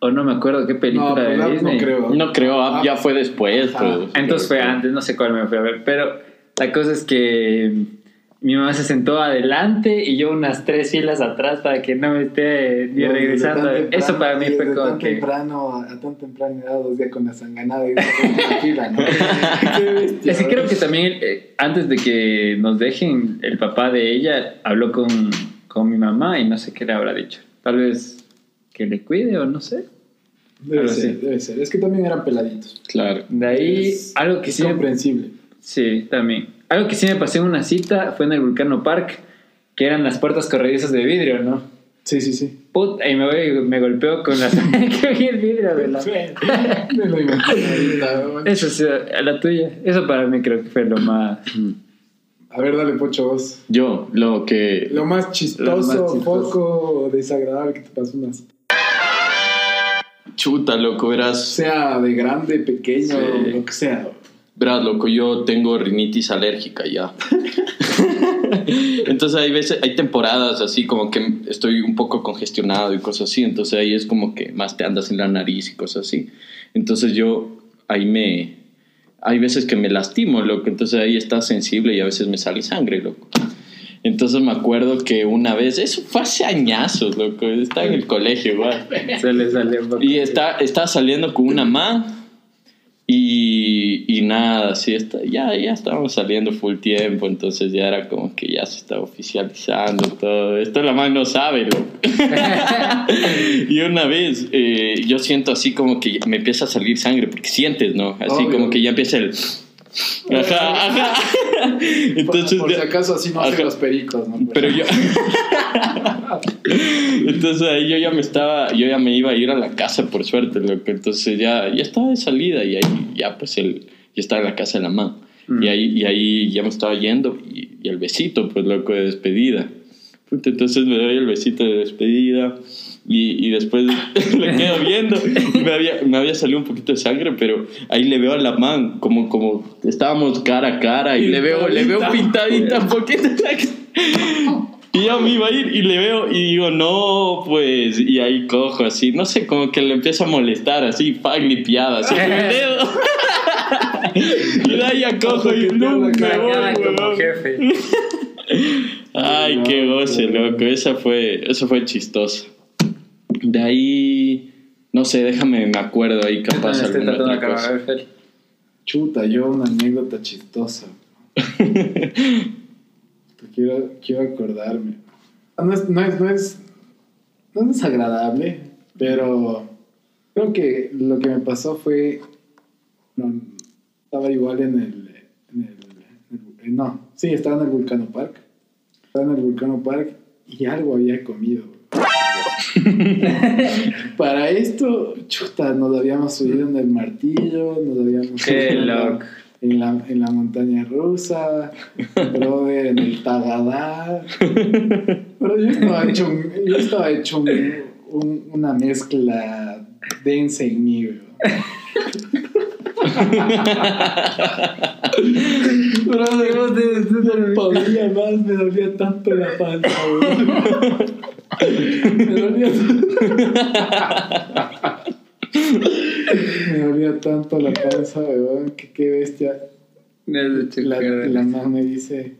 o no me acuerdo qué No, película pero de no, Disney. creo. No creo, ah, ya fue después. Pues. Entonces fue antes, no sé cuál me fui a ver, pero la cosa es que mi mamá se sentó adelante y yo unas tres filas atrás para que no me esté ni No, regresando. Eso para mí fue como tan que... temprano, a tan temprana edad, dos días con la sanganada y la fila, ¿no? Qué bestia, Es que creo ¿no? que también eh, antes de que nos dejen, el papá de ella habló con, con mi mamá y no sé qué le habrá dicho. Tal vez que le cuide o no sé. Debe ser, así. debe ser. Es que también eran peladitos. Claro. De ahí, Es- algo que sí... me- comprensible. Sí, también. Algo que sí me pasó en una cita fue en el Vulcano Park, que eran las puertas corredizas de vidrio, ¿no? Sí, sí, sí. Puta, y me, voy, me golpeó con la... que vi el vidrio. Me ¿no? Eso sí, la tuya. Eso para mí creo que fue lo más... A ver, dale, Pocho, vos. Yo, lo que. Lo más chistoso, Lo más chistoso. poco desagradable que te pasó una cita. Chuta, loco, verás. Sea de grande, pequeño, Sí. lo que sea. Verás, loco, yo tengo rinitis alérgica ya. entonces hay veces, hay temporadas así como que estoy un poco congestionado y cosas así. Entonces ahí es como que más te andas en la nariz y cosas así. Entonces yo ahí me... Hay veces que me lastimo, loco. Entonces ahí está sensible y a veces me sale sangre, loco. Entonces me acuerdo que una vez, eso fue hace añazos, loco. Estaba en el colegio, igual. Se le salió un poco. Y está, estaba saliendo con una man y, y nada, sí, está, ya, ya estábamos saliendo full tiempo, entonces ya era como que ya se estaba oficializando todo. Esto la man no sabe, loco. y una vez eh, yo siento así como que me empieza a salir sangre, porque sientes, ¿no? Así Obvio. como que ya empieza el... Ajá, ajá. Entonces, por, por si acaso así no hacen Ajá. los pericos, ¿no? pero yo. Entonces ahí yo ya me estaba. Yo ya me iba a ir a la casa, por suerte, loco. Entonces ya, ya estaba de salida y ahí ya, pues, el, ya estaba en la casa de la mamá. Mm. Y, ahí, y ahí ya me estaba yendo y, y el besito, pues, loco, de despedida. Entonces me doy el besito de despedida y, y después le quedo viendo. Me había, me había salido un poquito de sangre, pero ahí le veo a la man, como, como estábamos cara a cara y le veo, le veo pintadita un poquito. Y yo me iba a ir y le veo y digo, no, pues, y ahí cojo así, no sé, como que le empiezo a molestar así, pa, limpiada, así con el dedo. y de ahí ya cojo y Mañana voy, como jefe. Ay, qué goce, loco. Esa fue, eso fue chistoso. De ahí, no sé, déjame, me acuerdo ahí capaz Estoy alguna otra acabar, a cosa. ver. Chuta, yo una anécdota chistosa. Quiero, quiero acordarme. No es, no, es, no, es, no es desagradable, pero creo que lo que me pasó fue. No, estaba igual en el, en el- en el- No, sí, estaba en el Vulcano Park. Estaba en el Vulcano Park y algo había comido. Para esto, chuta, nos habíamos subido en el martillo, nos habíamos Qué subido en la- loco. en la, en la montaña rusa, brother, en el Tagadá. Pero yo estaba hecho, yo estaba hecho un- un- una mezcla densa en mí, Brother, no podía más, me dolía tanto la panza, weón. Me dolía Me dolía tanto la panza, weón, que qué bestia. La, la mamá me dice,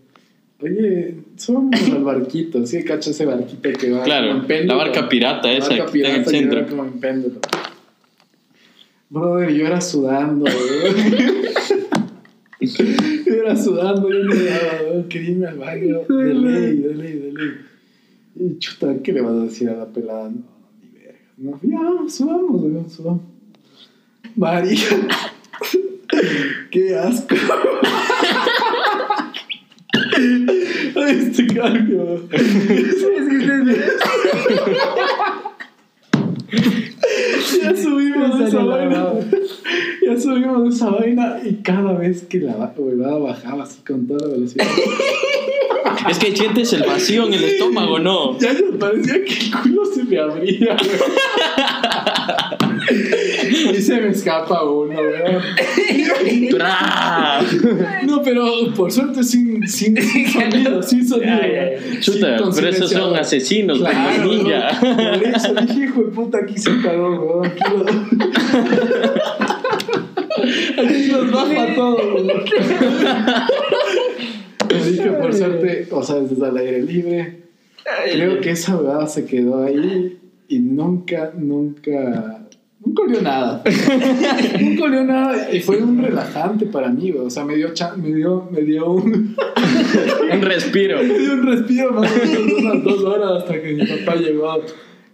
oye, subamos al barquito, ¿sí? Cacha ese barquito que va Claro, en péndulo? la barca pirata La esa barca que está en el pirata que centro. va como en péndulo. Brother, yo era sudando, yo era sudando, yo no daba, quería irme al baño. De ley, de ley, de ley. Y chuta, ¿qué le vas a decir a la pelada? No, ni verga. No, ya, subamos, weón, subamos. María. Qué asco. Este cambio. ya subimos de esa vaina. Ya subimos de esa vaina y cada vez que la huevada bajaba así con toda la velocidad. Es que sientes el vacío en el estómago, ¿no? Ya me parecía que el culo se me abría. Y se me escapa uno, weón. No, pero por suerte sin, sin, sin sonido, sin sonido. Chuta, Sin pero esos son asesinos, Claro, como ninja. weón. Por eso dije, hijo de puta, aquí se cagó, weón. Aquí lo- Aquí los bajo a todos, weón. Dije, por suerte, o sea, desde al aire libre. Creo que esa verdad se quedó ahí y nunca, nunca. Nunca olió nada. nunca olió nada y fue un relajante para mí, güey. O sea, me dio, me dio, me dio un, Un respiro. me dio un respiro más o menos unas dos horas hasta que mi papá llegó.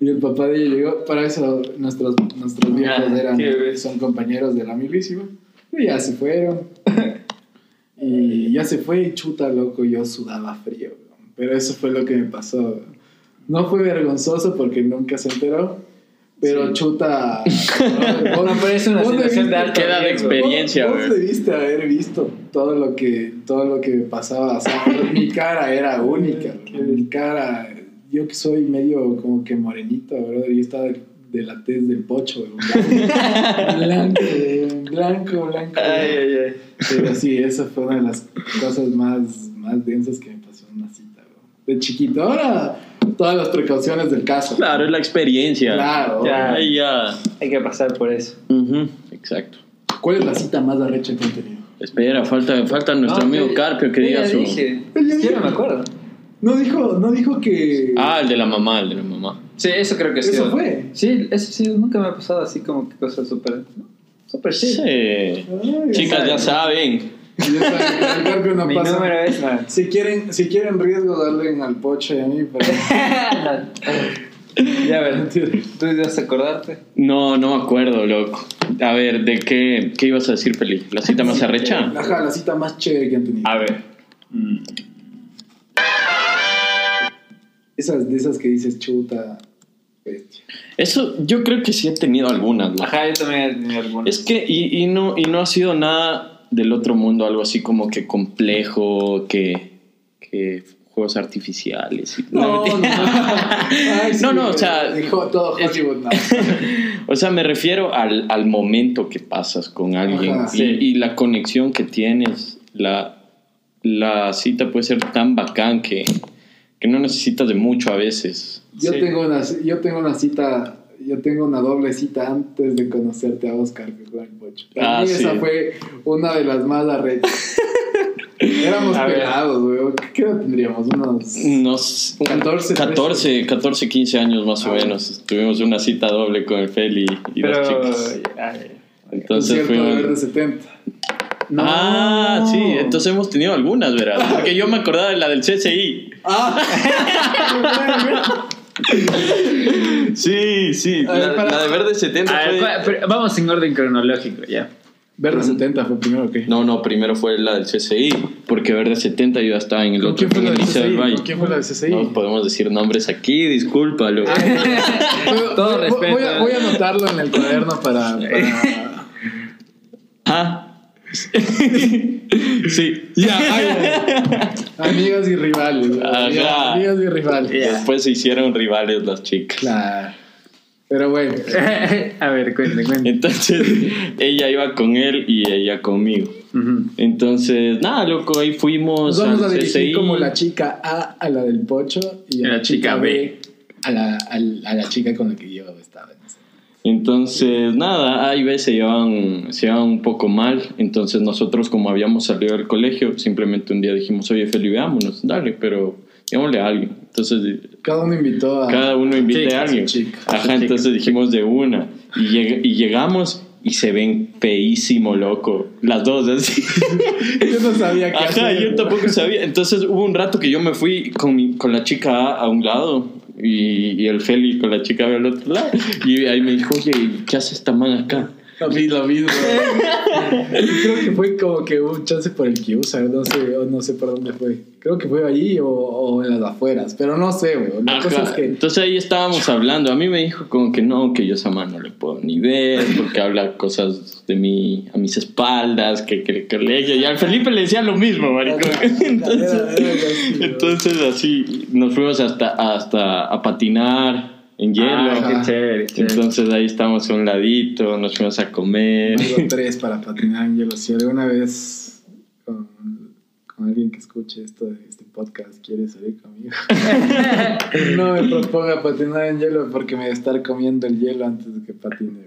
Y el papá de ella llegó. Para eso nuestros, nuestros viejos Ah, eran, son compañeros de la milísima. Y ya se fueron. Y ya se fue y chuta, loco, yo sudaba frío. Pero eso fue lo que me pasó. No fue vergonzoso porque nunca se enteró. Pero chuta. vos- No, pero es una vos situación de alto Queda de experiencia, Vos, vos güey. debiste haber visto todo lo que, todo lo que me pasaba. O sea, mi cara era única. Mi cara. Yo que soy medio como que morenito, brother. Yo estaba de, de la tez del pocho. Blanco, blanco, blanco. Ay, ay, ay. Pero sí, esa fue una de las cosas más, más densas que me pasó en. De chiquito. Ahora, todas las precauciones del caso. Claro, es la experiencia. Claro. Ya. Ya. Hay que pasar por eso. Ujú, Exacto. ¿Cuál es la cita más arrecha que han tenido? Espera, falta, falta nuestro No, amigo yo- Carpio que diga su. dije. Yo no me acuerdo. No dijo, no dijo que. Ah, el de la mamá, el de la mamá. Sí, eso creo que sí. Eso fue. Sí, eso sí, nunca me ha pasado así como que cosas súper. Súper Sí. sí. Ay, Chicas, ya saben. Carpio no Mi pasa. número es. man. Si quieren, si quieren riesgo, darle al pocho y a mí, pero. ya, a ver, ¿tú ibas a acordarte? No, no me acuerdo, loco. A ver, ¿de qué, qué ibas a decir, Peli? ¿La cita más arrecha? Ajá, la cita más chévere que han tenido. A ver. Mm. Esas de esas que dices chuta. bestia. Eso, yo creo que sí he tenido algunas. Ajá, yo también he tenido alguna. Es que, y, y no, y no ha sido nada del otro mundo, algo así como que complejo, que, que juegos artificiales. y- No, no, mentira. Ay, sí, No, no, o sea, Dijo todo es- Hollywood, no. O sea, me refiero al, al momento que pasas con alguien Ajá, y, sí. y la conexión que tienes. La, la cita puede ser tan bacán que, que no necesitas de mucho a veces. Yo, Sí. tengo una, yo tengo una cita, yo tengo una doble cita antes de conocerte a Oscar que fue el pocho. Para Ah, mí sí. esa fue una de las más arrechas. Éramos A pelados, güey. ¿Qué edad tendríamos? Unos... Unos 14, 14, 14, 15 años más o Ah, menos. Tuvimos una cita doble con el Feli y Pero. las chicas. ay, Entonces. Verde 70. No. Ah, sí, entonces hemos tenido algunas, ¿verdad? Porque yo me acordaba de la del CCI. ¡Ah! Sí, sí, A ver, la, para- la de Verde 70 A ver, fue... ¿cuál- pero vamos en orden cronológico, ya. Verde 70 fue primero que. No, no, primero fue la del CCI, porque Verde 70 yo ya estaba en el ¿Con otro, quién fue la el del CCI? Valle. ¿Con quién fue la del CCI? No podemos decir nombres aquí, discúlpalo. Voy- Todo respeto. Voy a, voy a anotarlo en el cuaderno para. para- Ah. sí. Ya, ay, amigas y rivales. Ajá. Y rivales. Después se hicieron rivales las chicas. Claro. Pero bueno. a ver, cuente, cuente. Entonces, ella iba con él y ella conmigo. Entonces, nada, loco, ahí fuimos Nos vamos al a dirigir CCI. como la chica A a la del pocho y a La chica B. a la, a la chica con la que yo estaba. Entonces, nada, ahí ves, se llevan, se llevan un poco mal. Entonces, nosotros, como habíamos salido del colegio, simplemente un día dijimos, oye, Feli, veámonos, dale, pero llamémosle a alguien. Entonces, Cada uno invitó a. cada uno invita chica, a alguien. chica, Ajá, chica. entonces dijimos de una. Y, lleg- y llegamos y se ven feísimo, loco. Las dos, así. Yo no sabía qué Ajá, hacer. yo tampoco sabía. Entonces hubo un rato que yo me fui con, mi- con la chica A a un lado y, y el Feli con la chica al otro lado. Y ahí me dijo, oye, ¿qué hace esta man acá? Lo mismo, lo mismo. Creo que fue como que un chance por el Kiusa, no sé, o no sé por dónde fue. Creo que fue allí o, o en las afueras, pero no sé, güey. La cosa es Ajá. que Entonces ahí estábamos hablando. A mí me dijo como que no, que yo esa mano no le puedo ni ver, porque habla cosas de mí a mis espaldas, que que el colegio. Y al Felipe le decía lo mismo, marico. Entonces, entonces así nos fuimos hasta, hasta a patinar en hielo. Ah, chévere, chévere. Entonces ahí estamos a un ladito, nos fuimos a comer. Tengo tres para patinar en hielo. Si alguna vez con, con alguien que escuche esto de este podcast quiere salir conmigo, no me proponga patinar en hielo porque me voy a estar comiendo el hielo antes de que patine.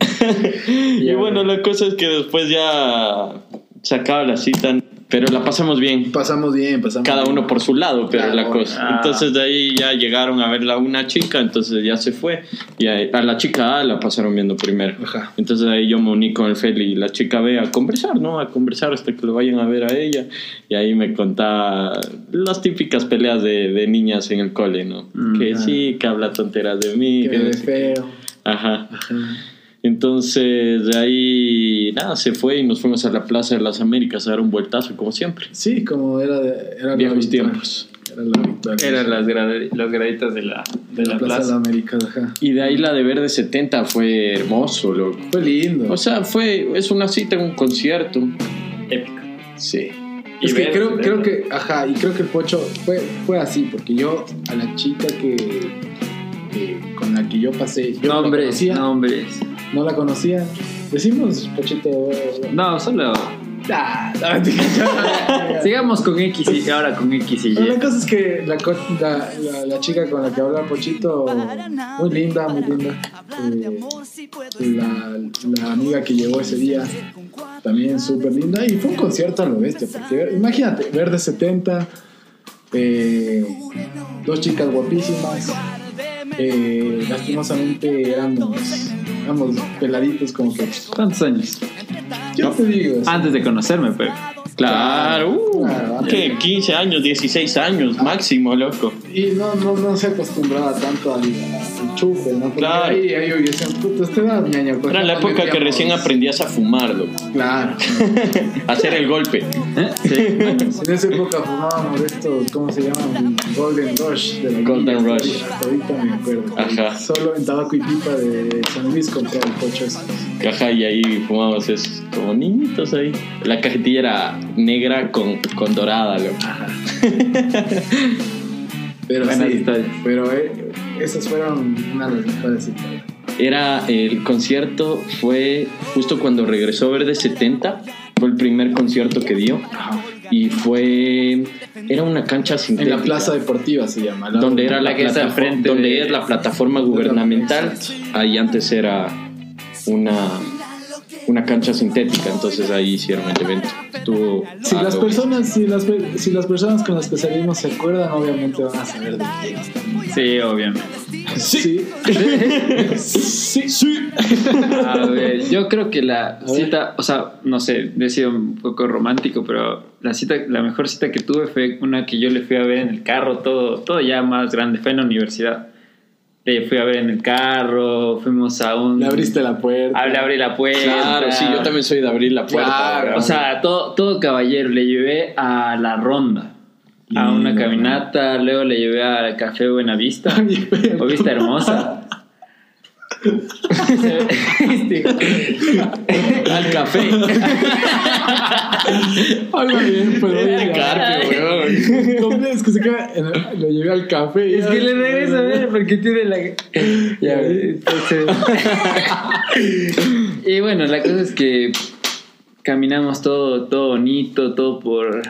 Y bueno, la cosa es que después ya se acaba la cita, pero la pasamos bien. Pasamos bien, pasamos Cada bien. uno por su lado, pero Claro. la cosa. Ah. Entonces de ahí ya llegaron a verla una chica, entonces ya se fue. Y ahí- a la chica A la pasaron viendo primero. Ajá. Entonces ahí yo me uní con el Feli y la chica B a conversar, ¿no? A conversar hasta que lo vayan a ver a ella. Y ahí me contaba las típicas peleas de, de niñas en el cole, ¿no? Mm, que ah. sí, que habla tonteras de mí. Que que me feo. Ajá. Ajá. Entonces de ahí, nada, se fue y nos fuimos a la Plaza de las Américas a dar un vueltazo, como siempre. Sí, como era, de, era Viejos habitual. tiempos. Era. Eran las, grade- las graditas de la, de la Plaza de plaza. América, ajá. Y de ahí la de Verde 70 fue hermoso, loco. Fue lindo. O sea, fue, es una cita en un concierto. Épico. Sí. es y que ver- creo, creo que, ajá, y creo que el Pocho fue, fue así, porque yo a la chica que, que- con la que yo pasé, yo Nombres, conocía, nombres. No la conocía. Decimos, Pochito. No, solo. Ah, no. Sigamos con X y ahora con X y Y. La cosa es que la, la, la, la chica con la que habla Pochito, muy linda, muy linda. Eh, la, la amiga que llegó ese día, también súper linda. Y fue un concierto a lo bestia, porque imagínate, Verde 70, eh, dos chicas guapísimas. Eh, lastimosamente éramos, éramos peladitos como que... ¿Cuántos años? Yo te digo, Antes de conocerme, pero. Claro, uh, Claro. ¿qué? 15 años, 16 años máximo, loco. Y no, no, no se acostumbraba tanto al, al chupe, ¿no? Porque Claro. ahí, ahí decían, puta, este da ñaña. pues, Era la época que metíamos". recién aprendías a fumar, loco. Claro. Hacer el golpe. ¿Eh? Sí. en esa época fumábamos estos, ¿cómo se llaman? Golden Rush. De la Golden guía, Rush. Hasta ahorita me acuerdo. Ajá. Solo en tabaco y pipa de San Luis compraba el coche ese. Ajá, y ahí fumábamos esos como niñitos ahí. La cajetilla era negra con, con dorada, loco. Pero Buenas sí, historias. pero eh, esas fueron una de las mejores citas. Era el concierto, fue justo cuando regresó Verde 70, fue el primer concierto que dio. Y fue. Era una cancha En sintética. la plaza deportiva se llama. lado donde de- era la, La que está al plataforma- frente donde de- es la plataforma gubernamental ahí antes era una una cancha sintética entonces ahí hicieron el evento estuvo Si las personas, si las, si las personas con las que salimos se acuerdan, obviamente van a saber de quién. Sí, obviamente. Sí. Sí. Sí. A ver, yo creo que la cita, o sea, no sé, he sido un poco romántico, pero la cita, la mejor cita que tuve fue una que yo le fui a ver en el carro, todo, todo ya más grande, fue en la universidad. Le fui a ver en el carro, fuimos a un... Le abriste la puerta. Ah, Le abrí la puerta. claro sí yo también soy de abrir la puerta Claro. O sea, todo, todo caballero. Le llevé a la ronda, a una caminata, luego le llevé al Café Buenavista, o Vista Hermosa. Este, al café Habla bien, pues oye, Carpio, weón. ¿Cómo es que se queda? en el- Lo llevé al café. Es que le regreso a ver porque tiene la. Ya, entonces- y bueno, la cosa es que caminamos todo, todo bonito, todo por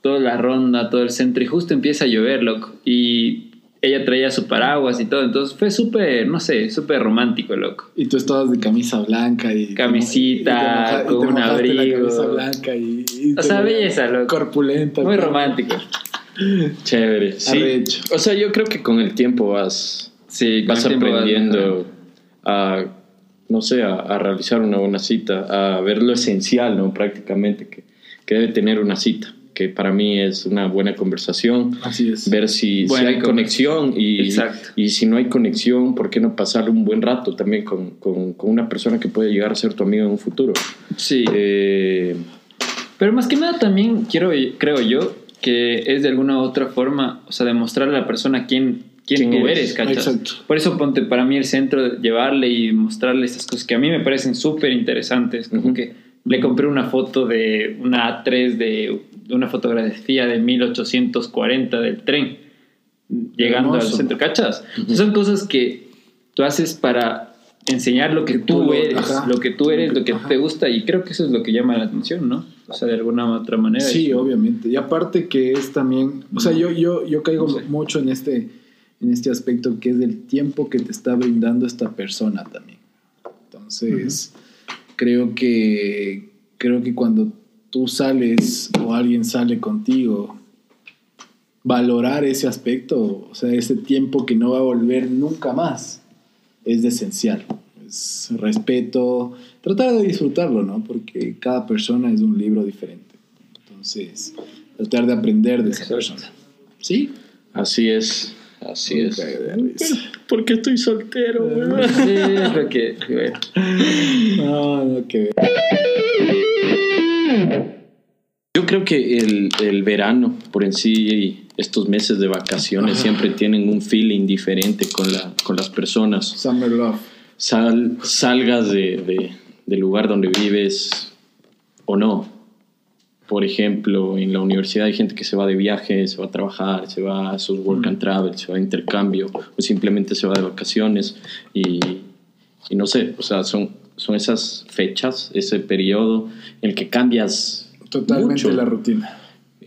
toda la ronda, todo el centro, y justo empieza a llover, loco. Y ella traía su paraguas y todo, entonces fue súper, no sé, súper romántico, loco. Y tú estabas de camisa blanca y... Camisita, y te moja- y con te un la abrigo. camisa blanca y... y O sea, belleza, loco. Corpulenta. Muy romántico. chévere sí Arrecho. o sea yo creo que con el tiempo vas Sí, vas aprendiendo a no sé a, a realizar una buena cita a ver lo esencial no prácticamente que, que debe tener una cita que para mí es una buena conversación. Así es. Ver si, hay conexión y, Exacto. y si no hay conexión, ¿por qué no pasar un buen rato también con, con- con una persona que puede llegar a ser tu amigo en un futuro? Sí. Eh, Pero más que nada también quiero, creo yo, que es de alguna u otra forma, o sea, demostrarle a la persona quién, quién, ¿Quién tú eres? ¿cachas? Exacto. Por eso ponte para mí el centro, llevarle y mostrarle estas cosas que a mí me parecen súper interesantes, como que le compré una foto de una A3 de, de una fotografía de 1840 del tren, llegando Hermoso. al centro, ¿cachas? Son cosas que tú haces para enseñar lo que Que tú eres, ajá. lo que tú eres, lo que Ajá. te gusta y creo que eso es lo que llama la atención, ¿no? O sea, de alguna u otra manera. Sí, Y- obviamente. Y aparte que es también, o sea, yo, yo, yo caigo No sé. mucho en este, en este aspecto que es del tiempo que te está brindando esta persona también. Entonces, creo que creo que cuando tú sales o alguien sale contigo, valorar ese aspecto, o sea, ese tiempo que no va a volver nunca más, es esencial. Es respeto, tratar de disfrutarlo, ¿no? Porque cada persona es un libro diferente. Entonces, tratar de aprender de esa persona. ¿Sí? así es, así es. Porque estoy soltero, weón. Sí, es lo que... bueno. No, no, que Yo creo que el, el verano, por en sí, estos meses de vacaciones siempre tienen un feeling diferente con, la, con las personas. Summer Love. Sal- salgas de, de- del lugar donde vives o no. Por ejemplo, en la universidad hay gente que se va de viaje, se va a trabajar, se va a sus work and travel, se va a intercambio, o simplemente se va de vacaciones. Y, y no sé, o sea, son, son esas fechas, ese periodo en el que cambias Totalmente mucho. la rutina.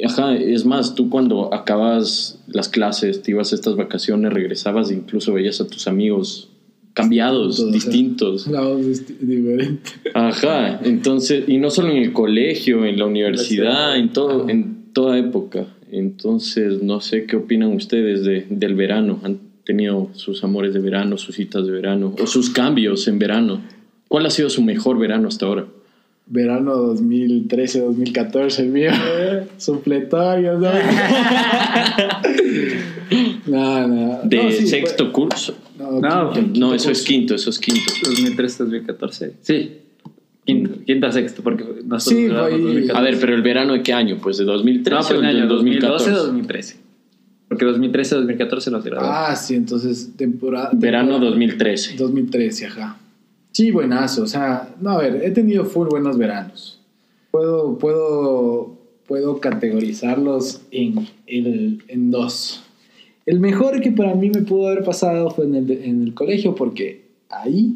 Ajá, es más, tú cuando acabas las clases, te ibas a estas vacaciones, regresabas e incluso veías a tus amigos cambiados, Todo, o sea, distintos. Diferente. Ajá, entonces, y no solo en el colegio, en la universidad, en todo, Ajá. en toda época. Entonces, no sé qué opinan ustedes de, del verano. ¿Han tenido sus amores de verano, sus citas de verano, o sus cambios en verano? ¿Cuál ha sido su mejor verano hasta ahora? Verano 2013, 2014, el mío. Supletorios, ¿no? no, no. ¿De No, sí, sexto curso? fue- No, quinto- No, quinto eso es curso. quinto, eso es quinto. 2013, 2014. Sí. Quinta, quinta sexto, porque nosotros Sí, fue. 2014. A ver, pero el verano de qué año? Pues de 2013 No, pues o año 2014. 2012 2013. Porque 2013 2014 los grabamos. Ah, sí, entonces temporada. Verano temporada- 2013. 2013, ajá. Sí, buenazo. O sea, no, a ver, he tenido full buenos veranos. Puedo, puedo, puedo categorizarlos en, el- en dos. El mejor que para mí me pudo haber pasado fue en el, en el colegio, porque ahí,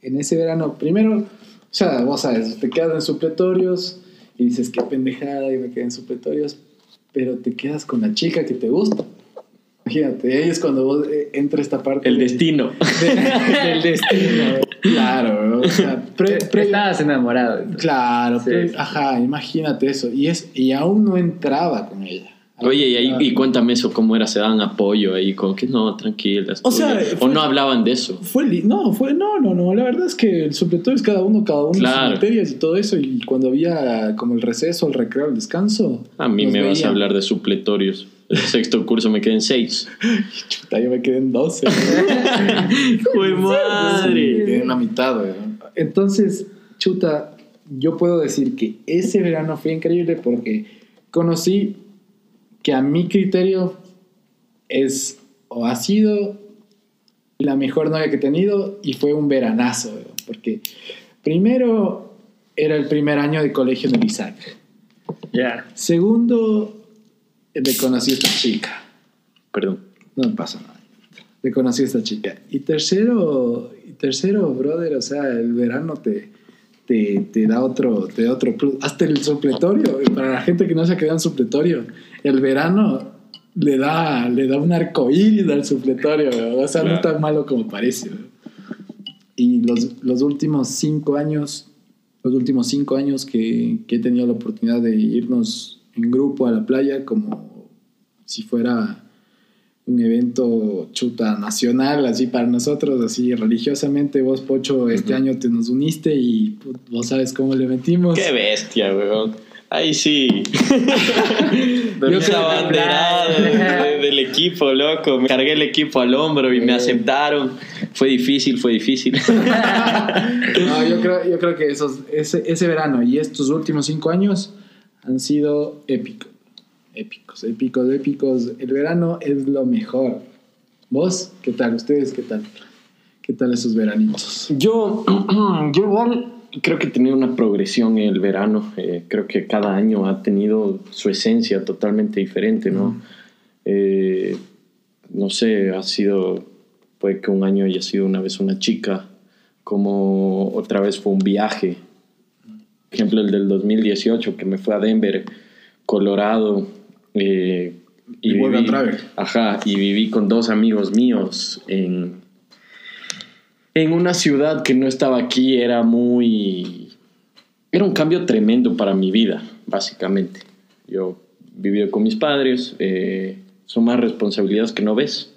en ese verano, primero, o sea, vos sabes, te quedas en supletorios y dices, qué pendejada, y me quedé en supletorios, pero te quedas con la chica que te gusta. Imagínate, ahí es cuando vos eh, entra esta parte El de- destino. de- del destino. Claro, o sea, pre- pre- Estabas enamorado. entonces. claro, Sí, pre- sí. ajá, imagínate eso. Y es y aún no entraba con ella. Oye, y, ahí, Ah, y cuéntame eso, ¿cómo era? ¿Se daban apoyo ahí? Como que no, tranquilas. O sea, o no hablaban de eso. Fue no, fue no, no, no. La verdad es que el supletorio es cada uno, cada uno Claro. sus materias y todo eso. Y cuando había como el receso, el recreo, el descanso. A mí me vas a hablar de supletorios. El sexto curso me quedé en seis. Chuta, yo me quedé en 12. ¡Hijo de Sí, me quedé en la mitad, güey. Entonces, chuta, yo puedo decir que ese verano fue increíble porque conocí que a mi criterio es o ha sido la mejor novia que he tenido y fue un veranazo, güey, porque primero era el primer año de colegio en el Isaac. Ya. Segundo, le conocí a esta chica. Perdón. No pasa nada. Le conocí a esta chica. Y tercero, y tercero, brother, o sea, el verano te, te, te da otro, te da otro plus. Hasta el supletorio, para la gente que no se ha quedado en supletorio, el verano le da, le da un arco iris al supletorio, o sea, no es tan malo como parece. Y los, los últimos cinco años, los últimos cinco años que, que he tenido la oportunidad de irnos en grupo a la playa, como si fuera un evento chuta nacional, así para nosotros, así religiosamente, vos Pocho, este año te nos uniste y put, vos sabes cómo le metimos. ¡Qué bestia, weón! Ahí sí. Yo estaba abanderado del equipo, loco. Me cargué el equipo al hombro y me aceptaron. Fue difícil, fue difícil. no, yo creo, yo creo que esos, ese, ese verano y estos últimos cinco años han sido épicos. Épicos, épicos, épicos. El verano es lo mejor. ¿Vos? ¿Qué tal? ¿Ustedes qué tal? ¿Qué tal esos veranitos? Yo, yo igual creo que he tenido una progresión en el verano. Eh, creo que cada año ha tenido su esencia totalmente diferente, ¿no? Eh, no sé, ha sido, puede que un año haya sido una vez una chica, como otra vez fue un viaje. Ejemplo, el del 2018, que me fue a Denver, Colorado. Eh, y, viví, Ajá, y viví con dos amigos míos en en una ciudad que no estaba aquí era muy... Era un cambio tremendo para mi vida, básicamente. Yo vivía con mis padres, eh, son más responsabilidades que no ves.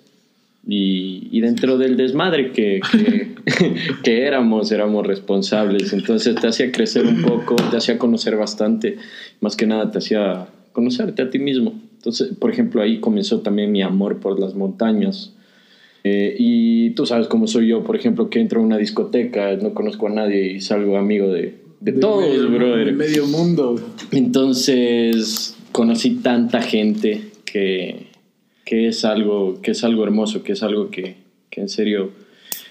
Y, y dentro del desmadre que, que, que, éramos, éramos responsables. Entonces te hacía crecer un poco, te hacía conocer bastante, más que nada te hacía conocerte a ti mismo. Entonces, por ejemplo, ahí comenzó también mi amor por las montañas. Eh, y tú sabes cómo soy yo, por ejemplo, que entro a una discoteca, no conozco a nadie y salgo amigo de, de, todos, medio, brother. De medio mundo. Entonces, conocí tanta gente que, que, es, algo, que es algo hermoso, que es algo que, que en serio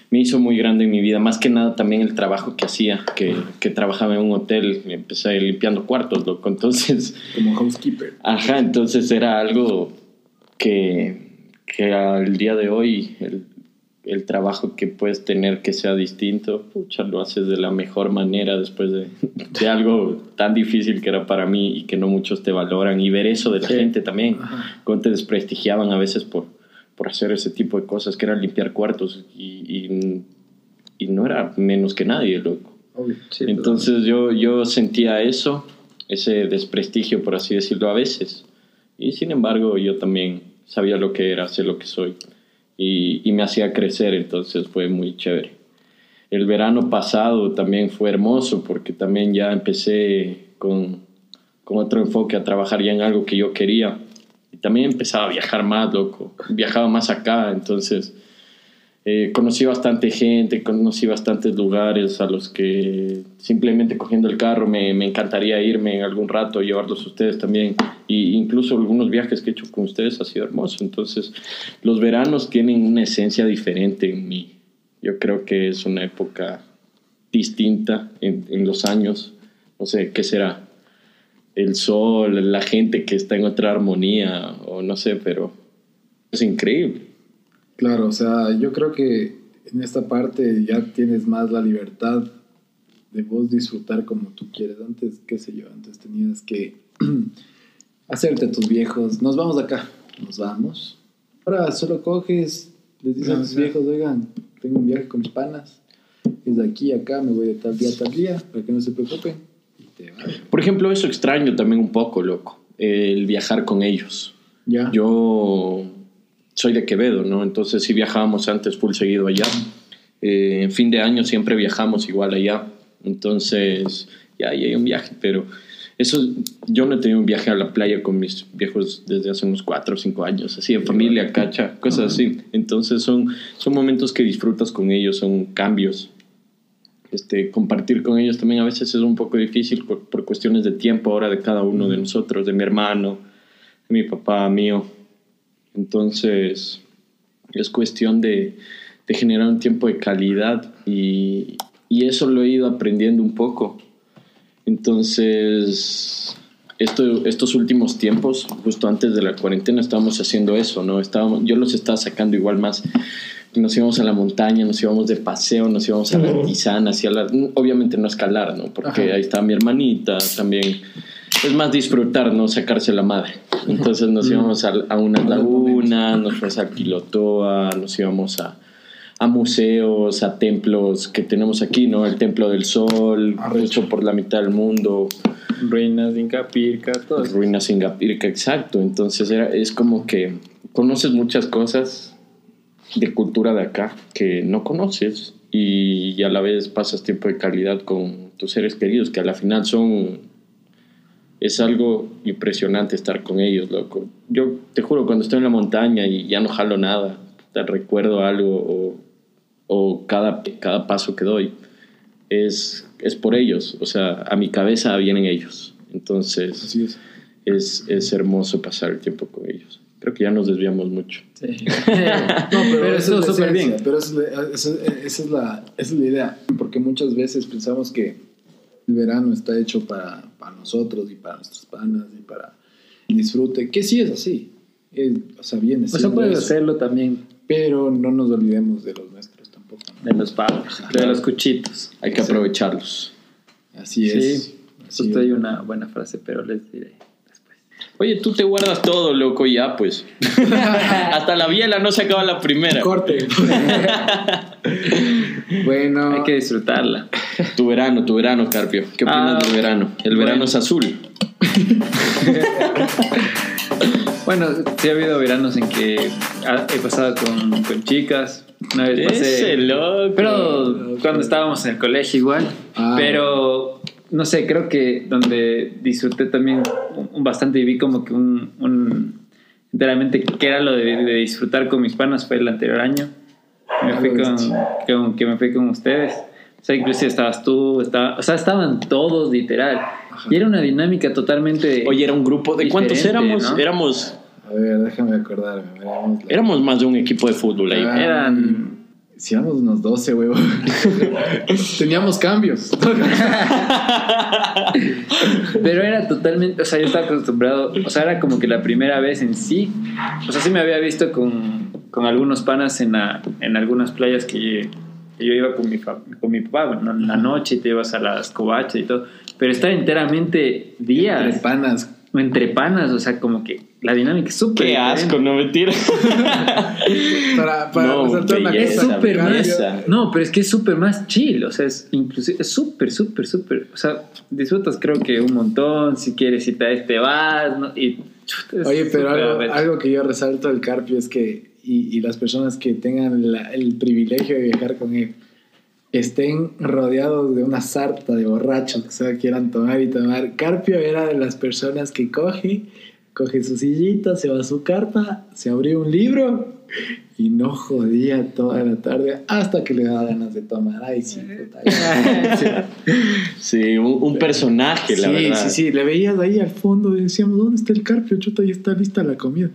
me hizo muy grande en mi vida. Más que nada también el trabajo que hacía, que, que trabajaba en un hotel, empecé limpiando cuartos, loco. Entonces... Como housekeeper. Ajá, entonces era algo que que al día de hoy el, el, trabajo que puedes tener que sea distinto, pucha, lo haces de la mejor manera después de, de, algo tan difícil que era para mí y que no muchos te valoran. Y ver eso de la sí. gente también, cómo te desprestigiaban a veces por, por hacer ese tipo de cosas, que era limpiar cuartos y, y, y no era menos que nadie, loco. Sí, Entonces yo, yo sentía eso, ese desprestigio, por así decirlo, a veces. Y sin embargo, yo también sabía lo que era, sé lo que soy y, me hacía crecer, entonces fue muy chévere. El verano pasado también fue hermoso porque también ya empecé con, con otro enfoque a trabajar ya en algo que yo quería y también empezaba a viajar más, loco, viajaba más acá, entonces eh, conocí bastante gente, conocí bastantes lugares a los que simplemente cogiendo el carro me, me encantaría irme en algún rato, llevarlos a ustedes también. Y incluso algunos viajes que he hecho con ustedes ha sido hermoso. Entonces, los veranos tienen una esencia diferente en mí. Yo creo que es una época distinta en, en los años. No sé, ¿qué será? El sol, la gente que está en otra armonía, o no sé, pero es increíble. Claro, o sea, yo creo que en esta parte ya tienes más la libertad de vos disfrutar como tú quieres. Antes, qué sé yo, antes tenías que hacerte a tus viejos, nos vamos de acá, nos vamos. Ahora solo coges, les dices no, a tus viejos, oigan, tengo un viaje con mis panas, es de aquí a acá, me voy de tal día a tal día, para que no se preocupen. Y te Por ejemplo, eso extraño también un poco, loco, el viajar con ellos. Ya. Yo soy de Quevedo, ¿no? Entonces sí viajábamos antes full seguido allá. Eh, en fin de año siempre viajamos igual allá. Entonces, ya ahí hay un viaje, pero eso, yo no he tenido un viaje a la playa con mis viejos desde hace unos cuatro o cinco años, así en familia, cacha, cosas así. Entonces son, son momentos que disfrutas con ellos, son cambios. Este, compartir con ellos también a veces es un poco difícil por, por cuestiones de tiempo ahora de cada uno de nosotros, de mi hermano, de mi papá, mío. Entonces, es cuestión de, de generar un tiempo de calidad y, y, eso lo he ido aprendiendo un poco. Entonces, esto, estos últimos tiempos, justo antes de la cuarentena, estábamos haciendo eso, ¿no? Estábamos, yo los estaba sacando igual más. Nos íbamos a la montaña, nos íbamos de paseo, nos íbamos a la tisana, hacia la, obviamente no escalar, ¿no? Porque Ajá. ahí está mi hermanita, también es más disfrutar, no sacarse la madre. Entonces nos íbamos a, a una laguna, nos fuimos a Quilotoa, nos íbamos a, a, museos, a templos que tenemos aquí, ¿no? El Templo del Sol, hecho por la mitad del mundo. Ruinas de Ingapirca, todo. Ruinas de Ingapirca, exacto. Entonces era, es como que conoces muchas cosas de cultura de acá que no conoces y, y a la vez pasas tiempo de calidad con tus seres queridos que a la final son es algo impresionante estar con ellos, loco. Yo te juro, cuando estoy en la montaña y ya no jalo nada, te recuerdo algo o, o cada, cada paso que doy, es, es por ellos. O sea, a mi cabeza vienen ellos. Entonces, Así es. es, es hermoso pasar el tiempo con ellos. Creo que ya nos desviamos mucho. Sí. No, pero, Pero eso es súper bien. Pero eso es la- eso- esa, es la, esa es la idea. Porque muchas veces pensamos que el verano está hecho para, para nosotros y para nuestros panas y para el disfrute. Que sí es así. Es- o sea, viene O sea, puedes eso. hacerlo también Pero no nos olvidemos de los nuestros tampoco. ¿no? de los pavos, de los cuchitos. Hay que aprovecharlos. Así es. Sí, Así justo es. hay una buena frase, pero les diré después. Oye, tú te guardas todo, loco, ya pues. Hasta la biela no se acaba la primera. Corte. bueno, Hay que disfrutarla. Tu verano, tu verano, Carpio. ¿Qué opinas Ah, del verano? El bueno. verano es azul. Bueno, sí ha habido veranos en que he pasado con, con chicas. Una vez pasé. Ese loco. Pero cuando estábamos en el colegio igual. Ah. Pero no sé, creo que donde disfruté también bastante y vi como que un, un- enteramente que era lo de, de disfrutar con mis panas fue el anterior año. Me fui con, con- que me fui con ustedes. O sea, inclusive estabas tú, estaba, o sea, estaban todos literal. Y era una dinámica totalmente... Oye, era un grupo. ¿De cuántos éramos? ¿no? Éramos a ver, déjame acordarme. Veamos la- éramos más de un equipo de fútbol ahí. Ah. eran... Si éramos unos 12, huevo. Teníamos cambios. Pero era totalmente, o sea, yo estaba acostumbrado, o sea, era como que la primera vez en sí, o sea, sí me había visto con, con algunos panas en, la- en algunas playas que, que yo iba con mi, fa- con mi papá, bueno, en la noche y te ibas a las covachas y todo, pero estar enteramente días Entre panas. entre panas, o sea, como que la dinámica es súper Qué asco, no mentira. Para, para No, resaltar una belleza, Es cosa. súper más. No, pero es que es súper más chill. O sea, es inclusive. Es súper, súper, súper. O sea, disfrutas, creo que un montón. Si quieres a este vas. ¿no? Y, Oye, pero algo, algo que yo resalto del Carpio es que, y, y las personas que tengan la- el privilegio de viajar con él, estén rodeados de una sarta de borrachos que solo quieran tomar y tomar. Carpio era de las personas que coge, coge su sillita, se va a su carpa, se abrió un libro y no jodía toda la tarde hasta que le daba ganas de tomar. Ay, sí, puta. Sí, un, un personaje, la sí, verdad. Sí, sí, le veías ahí al fondo y decíamos, ¿dónde está el carpio? Chuta, ahí está lista la comida.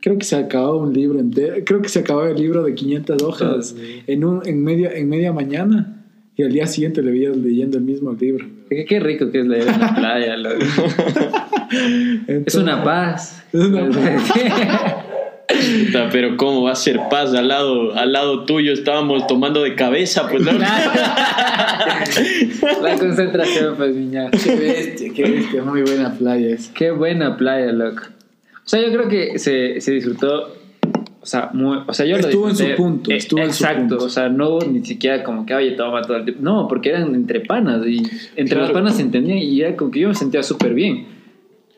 Creo que se acababa un libro entero, creo que se acababa el libro de 500 hojas sí. en, un, en, media, en media mañana y al día siguiente le veías leyendo el mismo libro. Qué, qué rico que es leer en la playa. es una paz. Es una Puta, Pero cómo va a ser paz al lado, al lado tuyo estábamos tomando de cabeza, pues ¿no? la concentración, pues, niña. Qué bestia, qué bestia, muy buena playa. Qué buena playa, loco. O sea, yo creo que se, se disfrutó. O sea, muy, o sea, yo lo Estuvo en su punto, Eh, estuvo en su Exacto, punto. o sea, no ni siquiera como que, oye, toma todo el tiempo. No, porque eran entre panas y entre Claro. las panas se entendían y era como que yo me sentía súper bien.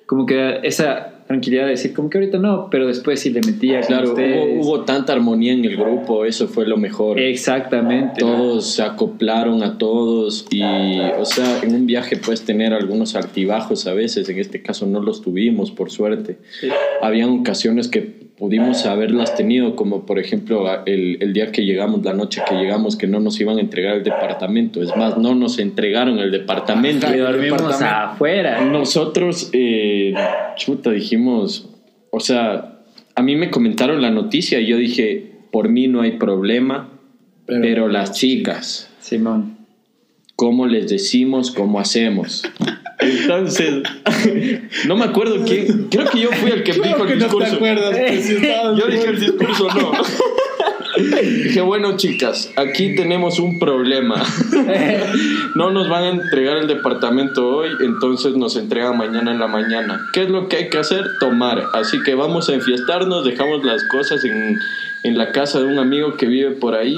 Como que esa tranquilidad de decir, como que ahorita no, pero después sí le metía. con Claro, ustedes. hubo, hubo tanta armonía en el grupo, eso fue lo mejor. Exactamente. Todos se acoplaron a todos y, o sea, en un viaje puedes tener algunos altibajos a veces, en este caso no los tuvimos, por suerte. Sí. Habían ocasiones que pudimos haberlas tenido, como por ejemplo el, el día que llegamos, la noche que llegamos, que no nos iban a entregar el departamento. Es más, no nos entregaron el departamento. Y dormimos departamento. afuera. Nosotros, eh, chuta, dijimos, o sea, a mí me comentaron la noticia y yo dije, por mí no hay problema, pero, las chicas, Simón. ¿Cómo les decimos, cómo hacemos? Entonces, no me acuerdo quién, creo que yo fui el que dijo el discurso. Yo dije el discurso, no. Dije, bueno, chicas, aquí tenemos un problema. No nos van a entregar el departamento hoy, entonces nos entregan mañana en la mañana. ¿Qué es lo que hay que hacer? Tomar. Así que vamos a enfiestarnos, dejamos las cosas en, en la casa de un amigo que vive por ahí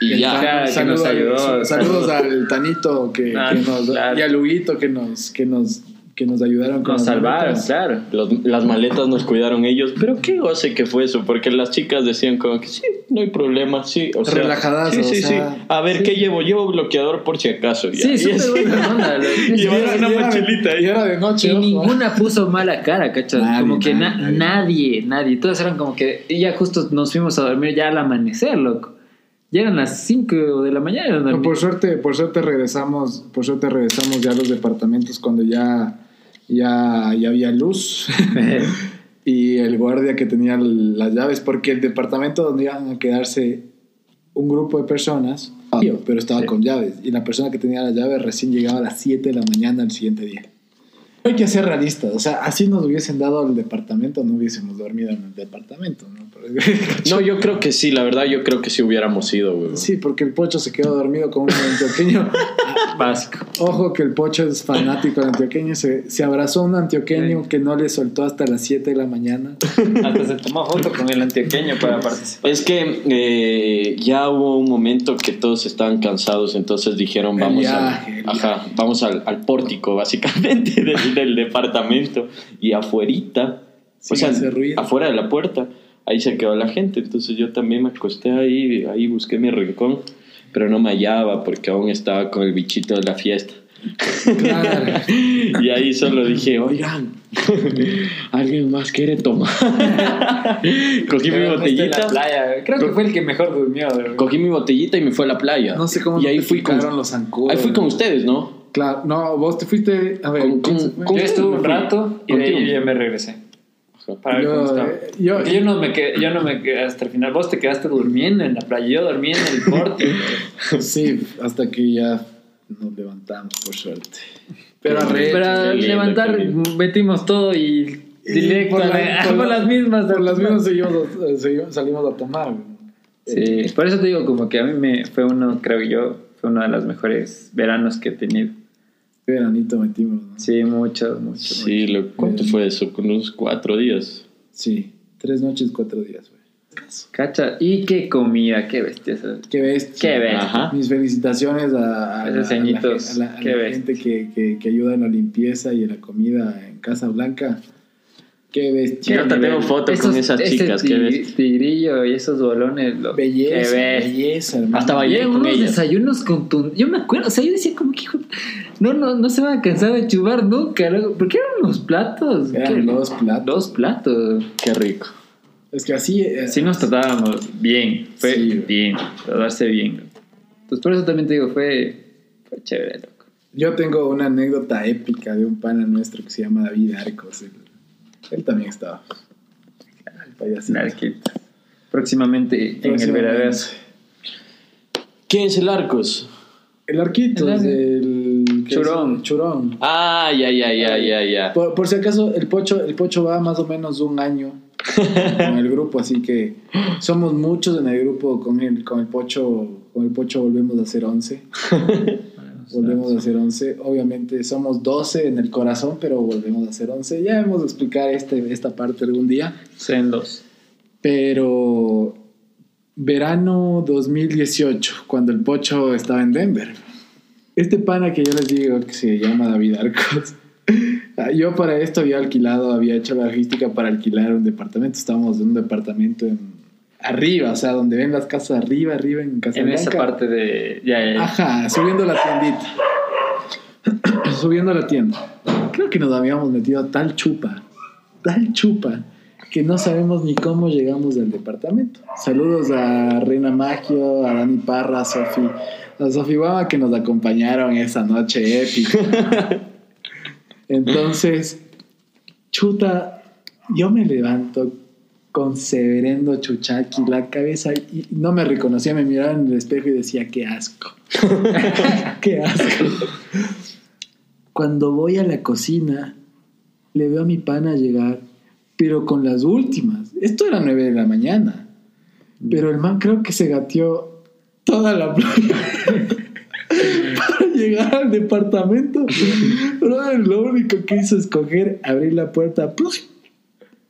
y ya. Que saludos, nos ayudó. al, saludos al Tanito que, Ah, que nos, claro. y al Huguito que nos, que nos que nos ayudaron con Nos salvaron, maletas. claro. Los- las maletas nos cuidaron ellos, pero qué goce que fue eso, porque las chicas decían como que sí, no hay problema, sí, o sea, Relajadas, sí, o sí, sea, sí. A ver, sí. ¿qué llevo? Llevo bloqueador por si acaso. ya. Sí, Y súper buena onda. Llevaron una era mochilita. Y era de noche. Y ojo. ninguna puso mala cara, ¿cachas? Nadie, como que na- nadie, nadie, nadie, Todos eran como que. Y ya justo nos fuimos a dormir ya al amanecer, loco. Ya eran las 5 de la mañana. No, por suerte, por suerte regresamos, por suerte regresamos ya a los departamentos cuando ya, ya, ya había luz. y el guardia que tenía las llaves, porque el departamento donde iban a quedarse un grupo de personas, pero estaba Sí. con llaves. Y la persona que tenía las llaves recién llegaba a las 7 de la mañana al siguiente día. Hay que ser realistas, o sea, así nos hubiesen dado el departamento, no hubiésemos dormido en el departamento, ¿no? No, yo creo que sí, la verdad, yo creo que sí hubiéramos ido, güey. Sí, porque el pocho se quedó dormido con un antioqueño. Básico. Ojo que el pocho es fanático del antioqueño. Se, se abrazó a un antioqueño Sí. que no le soltó hasta las 7 de la mañana. Hasta se tomó foto con el antioqueño para participar. Es que eh, ya hubo un momento que todos estaban cansados, entonces dijeron vamos, viaje, al, ajá, vamos al, al pórtico, básicamente, del, del departamento. Y afuerita, o sea, afuera de la puerta, ahí se quedó la gente. Entonces yo también me acosté ahí, ahí busqué mi rincón, pero no me hallaba porque aún estaba con el bichito de la fiesta. Claro. Y ahí solo dije, oigan, ¿alguien más quiere tomar? Cogí mi En la botellita. playa. Creo que fue el que mejor durmió. de verdad. Cogí mi botellita y me fui a la playa. No sé cómo y ahí fui con, los zancudos. ahí fui con ustedes, ¿no? Claro, no, vos te fuiste. A ver, Con- ¿quién con- fue? con- Yo estuve un rato y de ahí ya me regresé. Para ver Yo, cómo estaba. eh, yo- no, me quedé, yo no me quedé hasta el final. Vos te quedaste durmiendo en la playa. Yo dormí en el pórtico. Sí, hasta que ya nos levantamos, por suerte. Pero arrecho. Para levantar, lindo. metimos todo y Y directo por a la- la- por por la- las mismas. Por las mismas seguimos, eh, seguimos- salimos a tomar. Sí, por eso te digo, como que a mí me fue uno, creo yo, fue uno de los mejores veranos que he tenido. Qué veranito metimos, ¿no? Sí, mucho, mucho. Sí, lo, ¿cuánto fue eso? Con unos cuatro días. Sí, tres noches, cuatro días, güey. Cacha, y qué comida, qué bestia. Qué bestia. Qué bestia. Ajá. Mis felicitaciones a, a, Esos a la, ceñitos, gen- a la- a qué la bestia. gente que, que, que ayuda en la limpieza y en la comida en Casa Blanca. Qué bestia. Yo hasta tengo foto con esas chicas, qué ti- bestia. tigrillo y esos bolones. Lo, Belleza, belleza, hermano. Hasta bailé con unos ellas. desayunos contundentes. Yo me acuerdo, o sea, yo decía como que hijo, no, no, no se van a cansar de chubar nunca. Porque eran unos platos. Eran ¿qué? dos platos. Dos platos. Qué rico. Es que así. eh, Sí nos tratábamos bien, fue Sí, güey. bien, tratarse bien. Entonces por eso también te digo, fue, fue chévere, loco. Yo tengo una anécdota épica de un pana nuestro que se llama David Arcos. Él, él también estaba. El payasito. Narquita. Próximamente, en el Próximamente. Veraderas. ¿Qué es el Arcos? El Arquitos El del. ¿qué Churón. es? Churón. Ah, ya, ya, ya, ya, ya. Por, por si acaso, el pocho, el pocho va más o menos un año con el grupo, así que somos muchos en el grupo. Con el, con el pocho, con el pocho volvemos a ser 11. Volvemos a ser 11. Obviamente somos 12 en el corazón, pero volvemos a ser 11. Ya hemos de explicar este, esta parte algún día. Sendos. Pero verano 2018, cuando el pocho estaba en Denver. Este pana que yo les digo que se llama David Arcos. Yo para esto había alquilado, había hecho la logística para alquilar un departamento. Estábamos en un departamento en arriba, o sea, donde ven las casas arriba, arriba en Casa En esa parte de. Ya, ya, ya. Ajá, subiendo la tiendita. subiendo la tienda. Creo que nos habíamos metido tal chupa, tal chupa, que no sabemos ni cómo llegamos al departamento. Saludos a Reina Magio, a Dani Parra, a Sofi, a Sofi Guama que nos acompañaron esa noche épica. Entonces, chuta, yo me levanto con severendo chuchaki la cabeza y no me reconocía, me miraba en el espejo y decía, qué asco. qué asco. Cuando voy a la cocina, le veo a mi pana llegar, pero con las últimas. Esto era 9 de la mañana. Pero el man creo que se gateó toda la playa para llegar al departamento. Brother, lo único que hizo es coger, abrir la puerta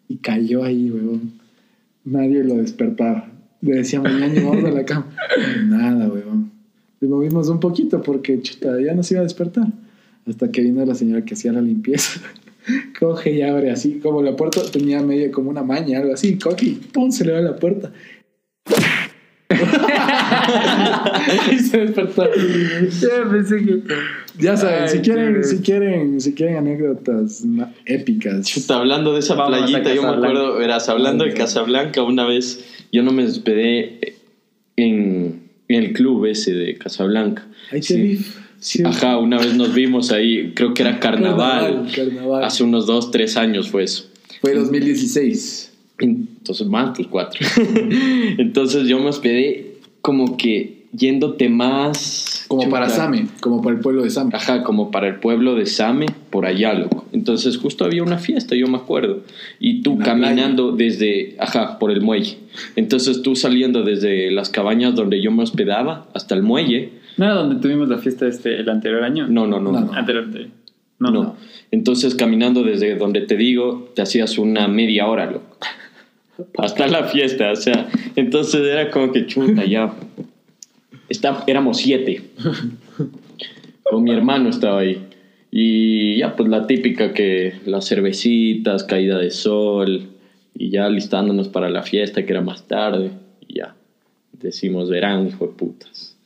y cayó ahí, weón. Nadie lo despertaba. Le decíamos, ñaño, vamos a la cama. Nada, weón. Le movimos un poquito porque chuta, ya no se iba a despertar. Hasta que vino la señora que hacía la limpieza. coge y abre así, como la puerta tenía medio como una maña, algo así, coge y pum, se le va la puerta. y se despertó. Ya pensé que. Ya saben, Ay, si quieren, qué- si quieren, si quieren anécdotas épicas. Chuta, hablando de esa Vamos playita, yo me Casablanca. acuerdo, verás, hablando de. Casablanca, una vez yo no me hospedé en, en el club ese de Casablanca. Ahí te Sí. vi. Sí, Ajá, una vez nos vimos ahí, creo que era carnaval. Carnaval, carnaval. Hace unos dos, tres años fue eso. Fue 2016. Entonces, más, pues cuatro. Entonces yo me hospedé como que yéndote más... Como chuta, para Same, como para el pueblo de Same. Ajá, como para el pueblo de Same, por allá, loco. Entonces justo había una fiesta, yo me acuerdo. Y tú caminando desde, ajá, por el muelle. Entonces tú saliendo desde las cabañas donde yo me hospedaba hasta el muelle. ¿No era donde tuvimos la fiesta este, el anterior año? No, no, no. No, no. no. Anterior, anterior. No, No. no. Entonces caminando desde donde te digo, te hacías una media hora, loco. Hasta la fiesta, o sea. Entonces era como que chuta, ya. Está, éramos siete. Con mi hermano estaba ahí. Y ya, pues la típica que las cervecitas, caída de sol. Y ya listándonos para la fiesta, que era más tarde. Y ya. Decimos, verán, hijo de putas.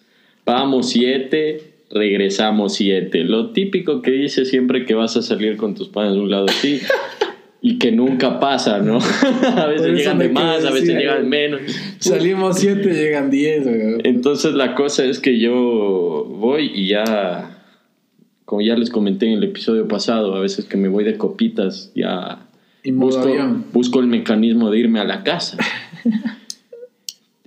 Vamos siete, regresamos siete. Lo típico que dice siempre que vas a salir con tus padres de un lado así. Y que nunca pasa, ¿no? a veces llegan de más, a veces llegan menos. Salimos 7, llegan 10. güey. Entonces la cosa es que yo voy y ya, como ya les comenté en el episodio pasado, a veces que me voy de copitas, ya Y busco, busco el mecanismo de irme a la casa.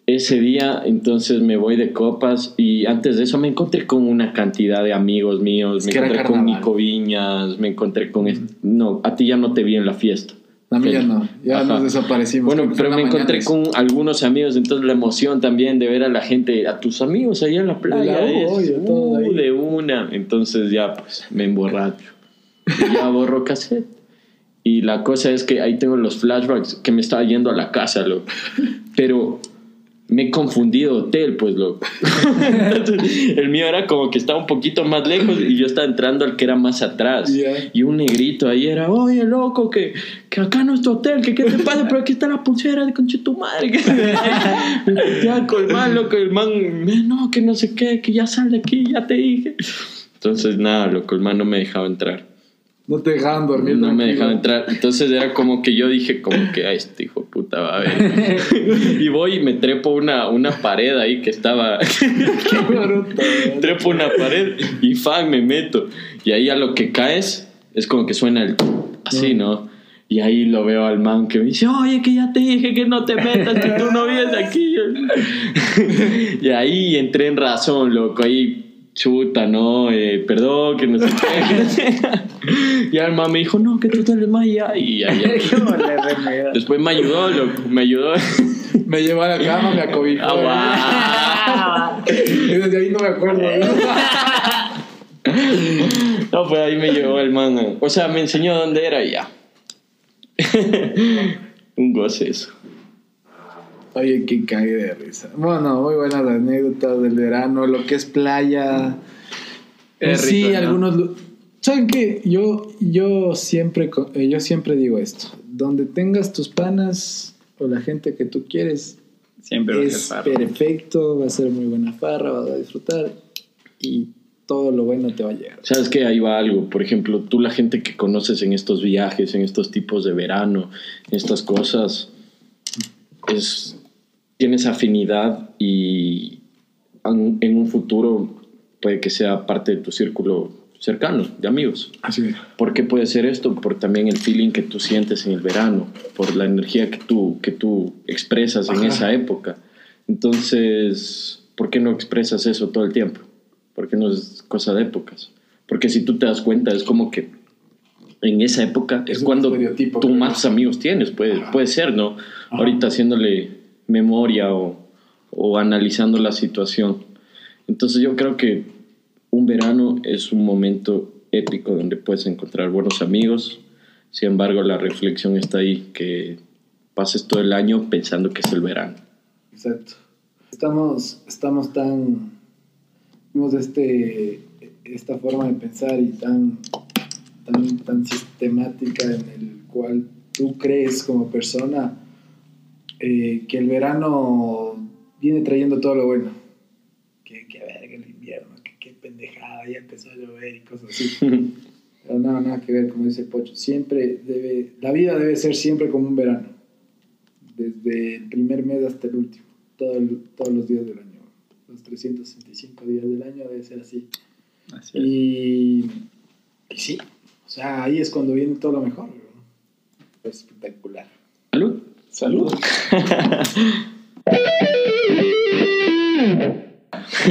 Ese día entonces me voy de copas y antes de eso me encontré con una cantidad de amigos míos, Es me encontré con. Nico Viñas, me encontré con... este- No, a ti ya no te vi en la fiesta. A mí ya no, ya Ajá. nos desaparecimos. Bueno, pero me encontré mañana con algunos amigos, entonces la emoción también de ver a la gente, a tus amigos allá en la playa, la U, es obvio, todo uh, de una. Entonces ya pues me emborracho. Y ya borro cassette. Y la cosa es que ahí tengo los flashbacks que me estaba yendo a la casa, loco. Pero me he confundido de hotel, pues, loco. Entonces, el mío era como que estaba un poquito más lejos y yo estaba entrando al que era más atrás. Y un negrito ahí era, oye, loco, que, que acá no es tu hotel, que qué te pasa, pero aquí está la pulsera de conche tu madre. Que, ya con el man, loco, el man, no, que no sé qué, que ya sal de aquí, ya te dije. Entonces, nada, loco, el man no me dejaba entrar. No te dejaban dormir. No me tranquilo. dejaba entrar. Entonces era como que yo dije, como que, ay, este hijo de puta va a ver. y voy y me trepo una, una pared ahí que estaba. Trepo una pared y fan me meto. Y ahí a lo que caes es como que suena el así, ¿no? Y ahí lo veo al man que me dice, oye, que ya te dije que no te metas, que tú no vives aquí. y ahí entré en razón, loco. Ahí, chuta, ¿no? Eh, perdón, que no sé qué. y el man me dijo, no, que tú te le más ya. Y ahí, ¿Cómo le remeda? después me ayudó, loco. Me ayudó. Me llevó a la cama, me acobijó. Ah, Y desde ahí no me acuerdo. No, pues ahí me llevó el man. O sea, me enseñó dónde era y ya. Un goce eso. Oye, qué cague de risa. Bueno, muy buenas anécdotas del verano, lo que es playa. Es sí, rico, ¿no? algunos. ¿Saben qué? Yo, yo, siempre, eh, yo siempre digo esto. Donde tengas tus panas o la gente que tú quieres, Siempre va a es ser farra. perfecto, va a ser muy buena farra, vas a disfrutar y todo lo bueno te va a llegar. ¿Sabes qué? Ahí va algo. Por ejemplo, tú la gente que conoces en estos viajes, en estos tipos de verano, en estas cosas, es, tienes afinidad y en en un futuro puede que sea parte de tu círculo cercano de amigos. Así es. ¿Por qué puede ser esto? Por también el feeling que tú sientes en el verano, por la energía que tú, que tú expresas en esa época. Entonces, ¿por qué no expresas eso todo el tiempo? ¿Por qué no es cosa de épocas? Porque si tú te das cuenta, es como que en esa época es, cuando tú más amigos tienes, puede, Ajá. puede ser, ¿no? Ahorita haciéndole memoria o, o analizando la situación. Entonces yo creo que un verano es un momento épico donde puedes encontrar buenos amigos. Sin embargo, la reflexión está ahí, que pases todo el año pensando que es el verano. Exacto. Estamos, estamos tan. Vimos este esta forma de pensar y tan, tan, tan sistemática en el cual tú crees como persona eh, que el verano viene trayendo todo lo bueno. Que, que verga el invierno, que qué pendejada, ya empezó a llover y cosas así. Pero nada, nada que ver, como dice Pocho. Siempre debe, la vida debe ser siempre como un verano. Desde el primer mes hasta el último. Todo el- todos los días del año. Los 365 días del año debe ser así. Así. Y, y sí, o sea, ahí es cuando viene todo lo mejor. ¿no? Espectacular. Salud. Salud.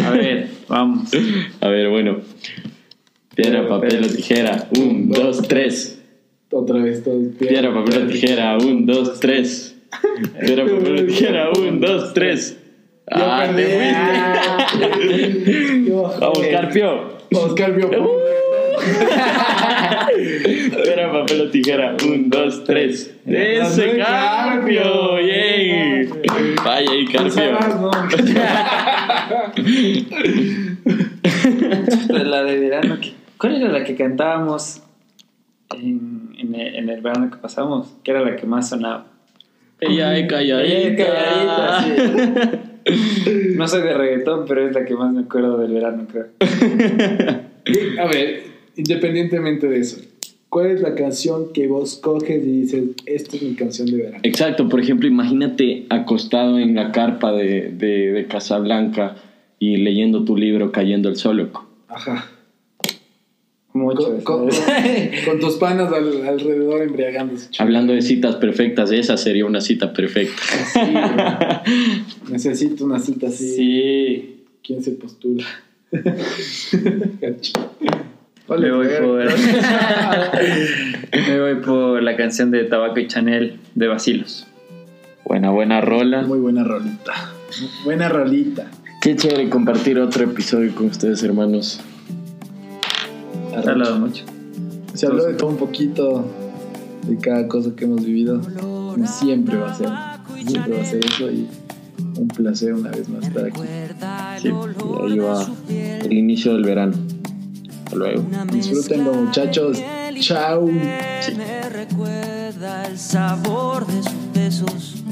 A ver, vamos. A ver, bueno. Piedra, papel o tijera. Un, dos, tres. Otra vez todo. Piedra, papel o tijera. Un, dos, tres. Piedra, papel o tijera. Un, dos, tres. Ah, te fuiste. Vamos, Carpio. Oscar vio. Piedra, papel o tijera. Un, dos, tres. Ese Carpio. Yay. Vaya ahí, Carpio. La de verano. que- ¿Cuál era la que cantábamos en, en el, en el verano que pasamos? Que era la que más sonaba. Ella es calladita. calladita, No soy de reggaetón, pero es la que más me acuerdo del verano, creo. A ver, independientemente de eso, ¿cuál es la canción que vos coges y dices, esta es mi canción de verano? Exacto, por ejemplo, imagínate acostado en la carpa de, de, de Casablanca y leyendo tu libro Cayendo el Sol. loco. Ajá. Mucho. Con, con- con tus panas al- alrededor embriagándose. Hablando de citas perfectas, esa sería una cita perfecta. Sí, güey. Necesito una cita así. Sí. ¿Quién se postula? Me voy por. me voy por la canción de Tabaco y Chanel de Basilos. Buena, buena rola. Muy buena rolita. Buena rolita. Qué chévere compartir otro episodio con ustedes, hermanos. Se ha hablado mucho. Se habló de todo un poquito, de cada cosa que hemos vivido. Como siempre va a ser. Siempre va a ser eso y un placer una vez más estar aquí. Sí, y ahí va el inicio del verano. Hasta luego. Disfrútenlo muchachos. Chao. Me recuerda el sabor de sus besos